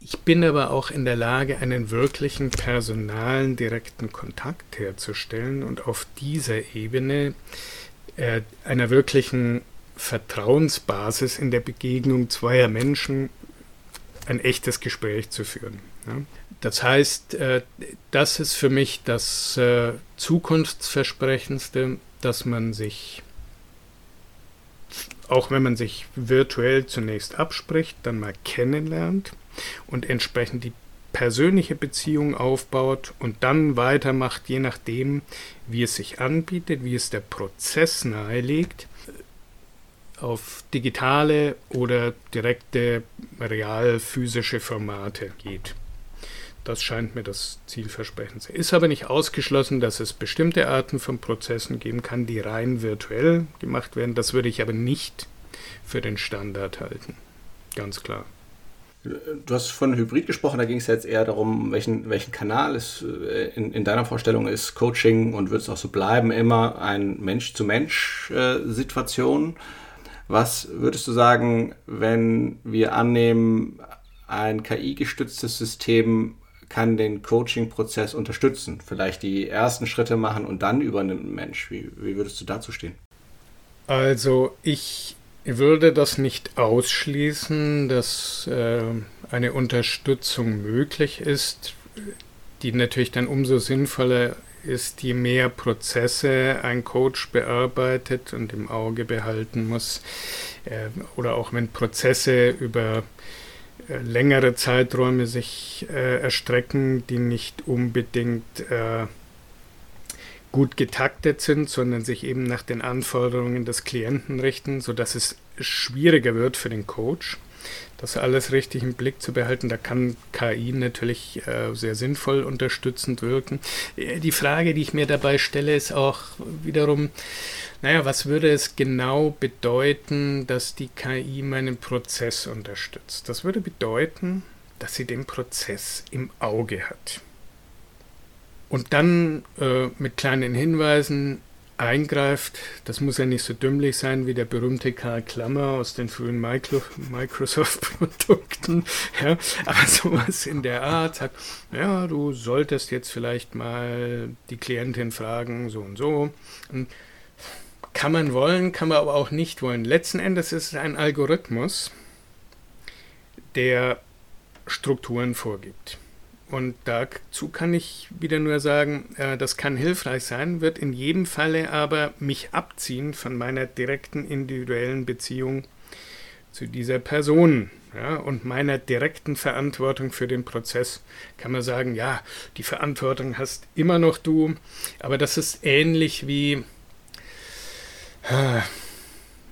Ich bin aber auch in der Lage, einen wirklichen personalen, direkten Kontakt herzustellen und auf dieser Ebene äh, einer wirklichen Vertrauensbasis in der Begegnung zweier Menschen ein echtes Gespräch zu führen. Das heißt, äh, das ist für mich das äh, zukunftsversprechendste, dass man sich, auch wenn man sich virtuell zunächst abspricht, dann mal kennenlernt und entsprechend die persönliche Beziehung aufbaut und dann weitermacht, je nachdem, wie es sich anbietet, wie es der Prozess nahelegt auf digitale oder direkte real physische Formate geht. Das scheint mir das Zielversprechendste. Ist aber nicht ausgeschlossen, dass es bestimmte Arten von Prozessen geben kann, die rein virtuell gemacht werden. Das würde ich aber nicht für den Standard halten. Ganz klar.
Du hast von Hybrid gesprochen, da ging es jetzt eher darum, welchen, welchen Kanal es äh, in, in deiner Vorstellung ist Coaching und wird es auch so bleiben, immer ein Mensch-zu-Mensch-Situation. Was würdest du sagen, wenn wir annehmen, ein KI-gestütztes System kann den Coaching-Prozess unterstützen, vielleicht die ersten Schritte machen und dann übernimmt ein Mensch? Wie, wie würdest du dazu stehen?
Also ich würde das nicht ausschließen, dass äh, eine Unterstützung möglich ist, die natürlich dann umso sinnvoller ist, je mehr Prozesse ein Coach bearbeitet und im Auge behalten muss, äh, oder auch wenn Prozesse über äh, längere Zeiträume sich äh, erstrecken, die nicht unbedingt äh, gut getaktet sind, sondern sich eben nach den Anforderungen des Klienten richten, sodass es schwieriger wird für den Coach, das alles richtig im Blick zu behalten. Da kann KI natürlich äh, sehr sinnvoll unterstützend wirken. Äh, die Frage, die ich mir dabei stelle, ist auch wiederum, naja, was würde es genau bedeuten, dass die KI meinen Prozess unterstützt? Das würde bedeuten, dass sie den Prozess im Auge hat und dann äh, mit kleinen Hinweisen eingreift. Das muss ja nicht so dümmlich sein wie der berühmte Karl Klammer aus den frühen Microsoft-Produkten. [LAUGHS] Ja, aber sowas in der Art sagt, ja, du solltest jetzt vielleicht mal die Klientin fragen, so und so. Und kann man wollen, kann man aber auch nicht wollen. Letzten Endes ist es ein Algorithmus, der Strukturen vorgibt. Und dazu kann ich wieder nur sagen, äh, das kann hilfreich sein, wird in jedem Falle aber mich abziehen von meiner direkten individuellen Beziehung zu dieser Person ja, und meiner direkten Verantwortung für den Prozess. Kann man sagen, ja, die Verantwortung hast immer noch du, aber das ist ähnlich wie, äh,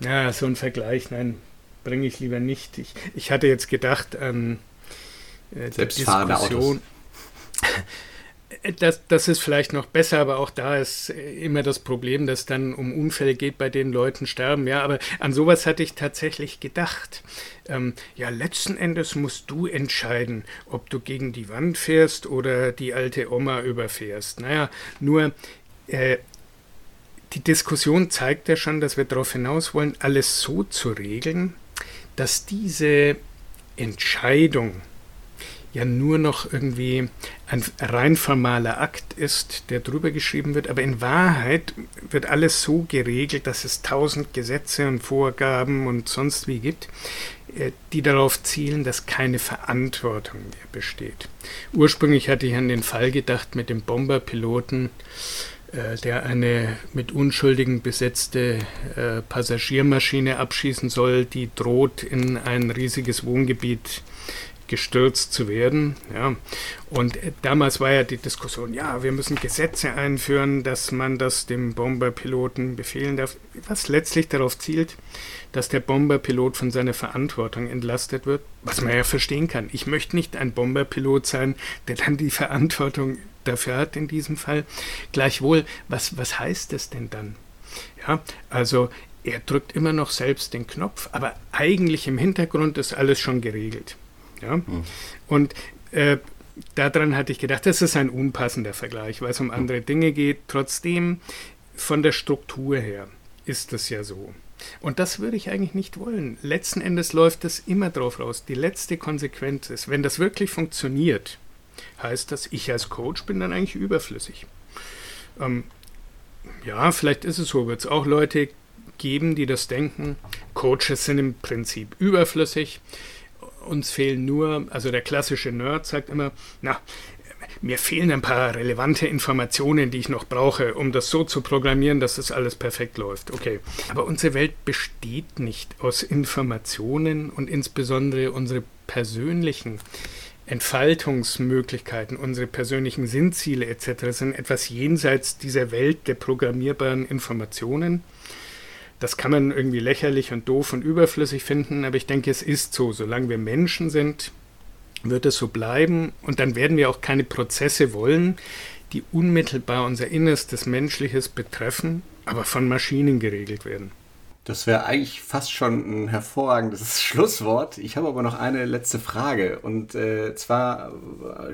ja, so ein Vergleich, nein, bringe ich lieber nicht. Ich, ich hatte jetzt gedacht an
äh, Selbstfahrende Autos.
Das, das ist vielleicht noch besser, aber auch da ist immer das Problem, dass dann um Unfälle geht, bei denen Leuten sterben. Ja, aber an sowas hatte ich tatsächlich gedacht. Ähm, ja, letzten Endes musst du entscheiden, ob du gegen die Wand fährst oder die alte Oma überfährst. Naja, nur äh, die Diskussion zeigt ja schon, dass wir darauf hinaus wollen, alles so zu regeln, dass diese Entscheidung, ja nur noch irgendwie ein rein formaler Akt ist, der drüber geschrieben wird, aber in Wahrheit wird alles so geregelt, dass es tausend Gesetze und Vorgaben und sonst wie gibt, äh, die darauf zielen, dass keine Verantwortung mehr besteht. Ursprünglich hatte ich an den Fall gedacht mit dem Bomberpiloten, äh, der eine mit Unschuldigen besetzte äh, Passagiermaschine abschießen soll, die droht in ein riesiges Wohngebiet gestürzt zu werden. Ja. Und damals war ja die Diskussion, ja, wir müssen Gesetze einführen, dass man das dem Bomberpiloten befehlen darf, was letztlich darauf zielt, dass der Bomberpilot von seiner Verantwortung entlastet wird, was man ja verstehen kann. Ich möchte nicht ein Bomberpilot sein, der dann die Verantwortung dafür hat in diesem Fall. Gleichwohl, was, was heißt es denn dann? Ja, also er drückt immer noch selbst den Knopf, aber eigentlich im Hintergrund ist alles schon geregelt. Ja? Mhm. Und äh, daran hatte ich gedacht, das ist ein unpassender Vergleich, weil es um andere Dinge geht. Trotzdem, von der Struktur her ist es ja so. Und das würde ich eigentlich nicht wollen. Letzten Endes läuft es immer drauf raus. Die letzte Konsequenz ist, wenn das wirklich funktioniert, heißt das, ich als Coach bin dann eigentlich überflüssig. Ähm, ja, vielleicht ist es so, wird es auch Leute geben, die das denken, Coaches sind im Prinzip überflüssig uns fehlen nur, also der klassische Nerd sagt immer, na, mir fehlen ein paar relevante Informationen, die ich noch brauche, um das so zu programmieren, dass das alles perfekt läuft. Okay. Aber unsere Welt besteht nicht aus Informationen und insbesondere unsere persönlichen Entfaltungsmöglichkeiten, unsere persönlichen Sinnziele etc. sind etwas jenseits dieser Welt der programmierbaren Informationen. Das kann man irgendwie lächerlich und doof und überflüssig finden, aber ich denke, es ist so. Solange wir Menschen sind, wird es so bleiben und dann werden wir auch keine Prozesse wollen, die unmittelbar unser Innerstes Menschliches betreffen, aber von Maschinen geregelt werden.
Das wäre eigentlich fast schon ein hervorragendes [LAUGHS] Schlusswort. Ich habe aber noch eine letzte Frage. Und äh, zwar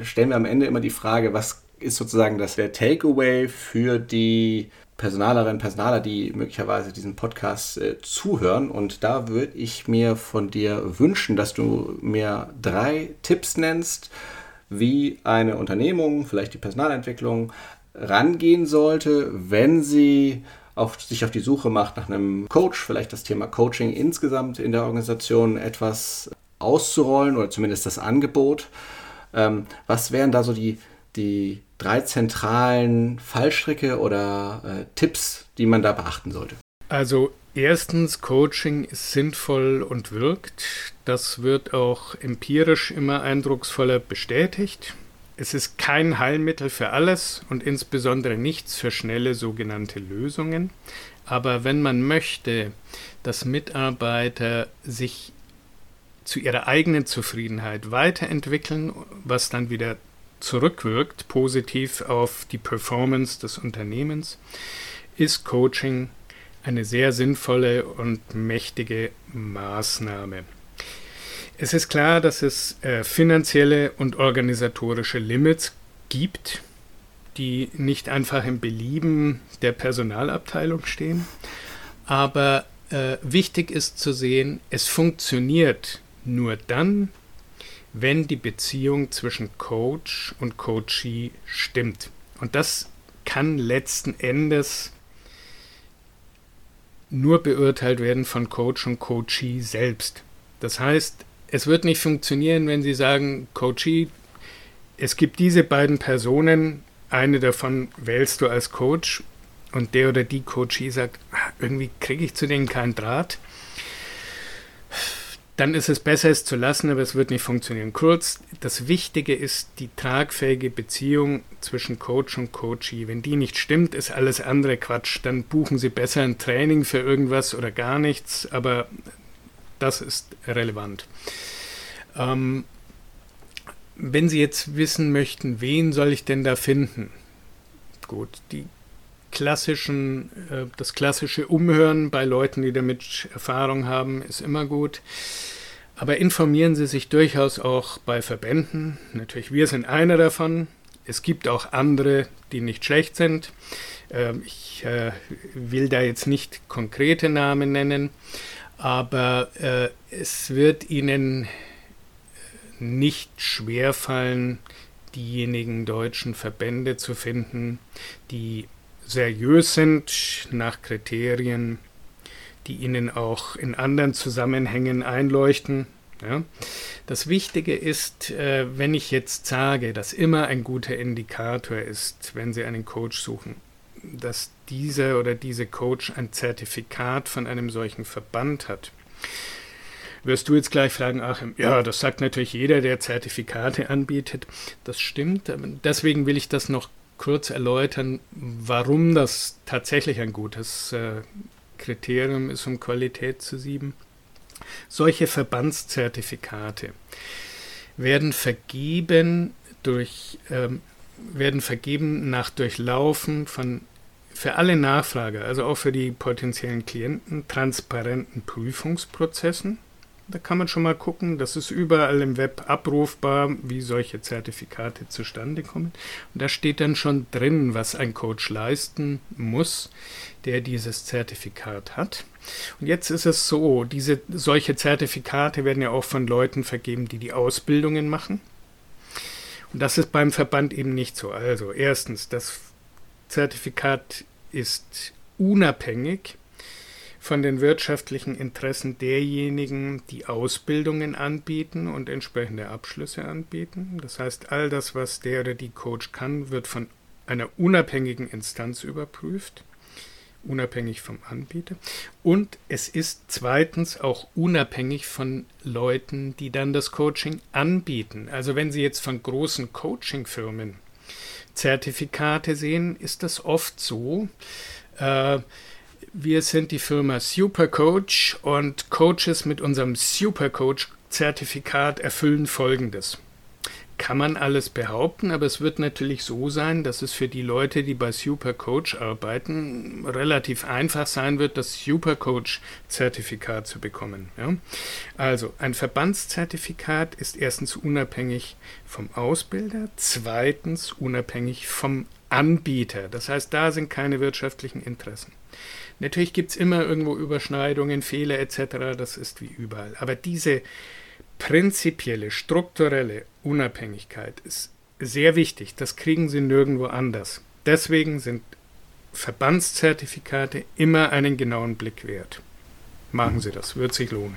stellen wir am Ende immer die Frage, was ist sozusagen das der Takeaway für die Personalerinnen, Personaler, die möglicherweise diesen Podcast äh, zuhören. Und da würde ich mir von dir wünschen, dass du mir drei Tipps nennst, wie eine Unternehmung, vielleicht die Personalentwicklung, rangehen sollte, wenn sie auf, sich auf die Suche macht nach einem Coach, vielleicht das Thema Coaching insgesamt in der Organisation etwas auszurollen oder zumindest das Angebot. Ähm, was wären da so die, die drei zentralen Fallstricke oder äh, Tipps, die man da beachten sollte?
Also erstens, Coaching ist sinnvoll und wirkt. Das wird auch empirisch immer eindrucksvoller bestätigt. Es ist kein Heilmittel für alles und insbesondere nichts für schnelle sogenannte Lösungen. Aber wenn man möchte, dass Mitarbeiter sich zu ihrer eigenen Zufriedenheit weiterentwickeln, was dann wieder zurückwirkt, positiv auf die Performance des Unternehmens, ist Coaching eine sehr sinnvolle und mächtige Maßnahme. Es ist klar, dass es äh, finanzielle und organisatorische Limits gibt, die nicht einfach im Belieben der Personalabteilung stehen. Aber äh, wichtig ist zu sehen, es funktioniert nur dann, wenn die Beziehung zwischen Coach und Coachee stimmt. Und das kann letzten Endes nur beurteilt werden von Coach und Coachee selbst. Das heißt, es wird nicht funktionieren, wenn Sie sagen, Coachee, es gibt diese beiden Personen, eine davon wählst du als Coach und der oder die Coachee sagt, ah, irgendwie kriege ich zu denen keinen Draht dann ist es besser, es zu lassen, aber es wird nicht funktionieren. Kurz, das Wichtige ist die tragfähige Beziehung zwischen Coach und Coachee. Wenn die nicht stimmt, ist alles andere Quatsch. Dann buchen Sie besser ein Training für irgendwas oder gar nichts, aber das ist relevant. Ähm, wenn Sie jetzt wissen möchten, wen soll ich denn da finden? Gut, die klassischen, äh, das klassische Umhören bei Leuten, die damit Erfahrung haben, ist immer gut. Aber informieren Sie sich durchaus auch bei Verbänden. Natürlich, wir sind einer davon. Es gibt auch andere, die nicht schlecht sind. Ähm, ich äh, will da jetzt nicht konkrete Namen nennen, aber äh, es wird Ihnen nicht schwerfallen, diejenigen deutschen Verbände zu finden, die seriös sind nach Kriterien, die Ihnen auch in anderen Zusammenhängen einleuchten. Ja. Das Wichtige ist, äh, wenn ich jetzt sage, dass immer ein guter Indikator ist, wenn Sie einen Coach suchen, dass dieser oder diese Coach ein Zertifikat von einem solchen Verband hat. Wirst du jetzt gleich fragen, Achim, ja, das sagt natürlich jeder, der Zertifikate anbietet. Das stimmt, deswegen will ich das noch kurz erläutern, warum das tatsächlich ein gutes äh, Kriterium ist, um Qualität zu sieben. Solche Verbandszertifikate werden vergeben durch ähm, werden vergeben nach Durchlaufen von für alle Nachfrager, also auch für die potenziellen Klienten, transparenten Prüfungsprozessen da kann man schon mal gucken. Das ist überall im Web abrufbar, wie solche Zertifikate zustande kommen. Und da steht dann schon drin, was ein Coach leisten muss, der dieses Zertifikat hat. Und jetzt ist es so, diese solche Zertifikate werden ja auch von Leuten vergeben, die die Ausbildungen machen. Und das ist beim Verband eben nicht so. Also erstens, das Zertifikat ist unabhängig von den wirtschaftlichen Interessen derjenigen, die Ausbildungen anbieten und entsprechende Abschlüsse anbieten. Das heißt, all das, was der oder die Coach kann, wird von einer unabhängigen Instanz überprüft, unabhängig vom Anbieter. Und es ist zweitens auch unabhängig von Leuten, die dann das Coaching anbieten. Also wenn Sie jetzt von großen Coaching-Firmen Zertifikate sehen, ist das oft so, äh, wir sind die Firma Supercoach und Coaches mit unserem Supercoach-Zertifikat erfüllen Folgendes. Kann man alles behaupten, aber es wird natürlich so sein, dass es für die Leute, die bei Supercoach arbeiten, relativ einfach sein wird, das Supercoach-Zertifikat zu bekommen. Ja? Also ein Verbandszertifikat ist erstens unabhängig vom Ausbilder, zweitens unabhängig vom Anbieter. Das heißt, da sind keine wirtschaftlichen Interessen. Natürlich gibt es immer irgendwo Überschneidungen, Fehler etc., das ist wie überall. Aber diese prinzipielle, strukturelle Unabhängigkeit ist sehr wichtig. Das kriegen Sie nirgendwo anders. Deswegen sind Verbandszertifikate immer einen genauen Blick wert. Machen Sie das, wird sich lohnen.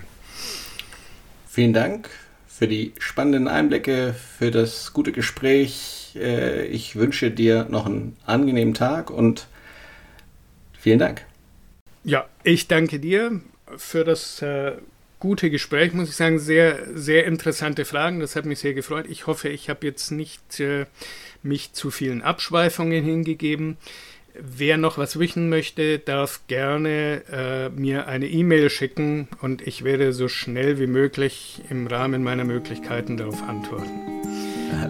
Vielen Dank für die spannenden Einblicke, für das gute Gespräch. Äh, ich wünsche dir noch einen angenehmen Tag und vielen Dank.
Ja, ich danke dir für das äh, gute Gespräch, muss ich sagen. Sehr, sehr interessante Fragen. Das hat mich sehr gefreut. Ich hoffe, ich habe jetzt nicht äh, mich zu vielen Abschweifungen hingegeben. Wer noch was wissen möchte, darf gerne äh, mir eine E-Mail schicken und ich werde so schnell wie möglich im Rahmen meiner Möglichkeiten darauf antworten.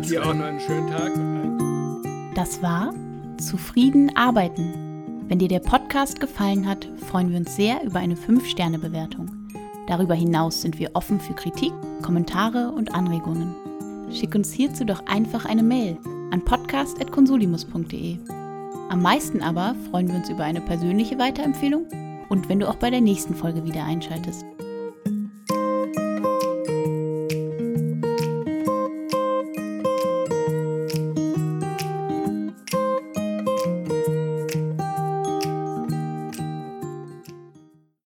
Dir auch noch einen schönen Tag.
Das war Zufrieden arbeiten. Wenn dir der Podcast gefallen hat, freuen wir uns sehr über eine 5-Sterne-Bewertung. Darüber hinaus sind wir offen für Kritik, Kommentare und Anregungen. Schick uns hierzu doch einfach eine Mail an podcast.consulimus.de. Am meisten aber freuen wir uns über eine persönliche Weiterempfehlung und wenn du auch bei der nächsten Folge wieder einschaltest.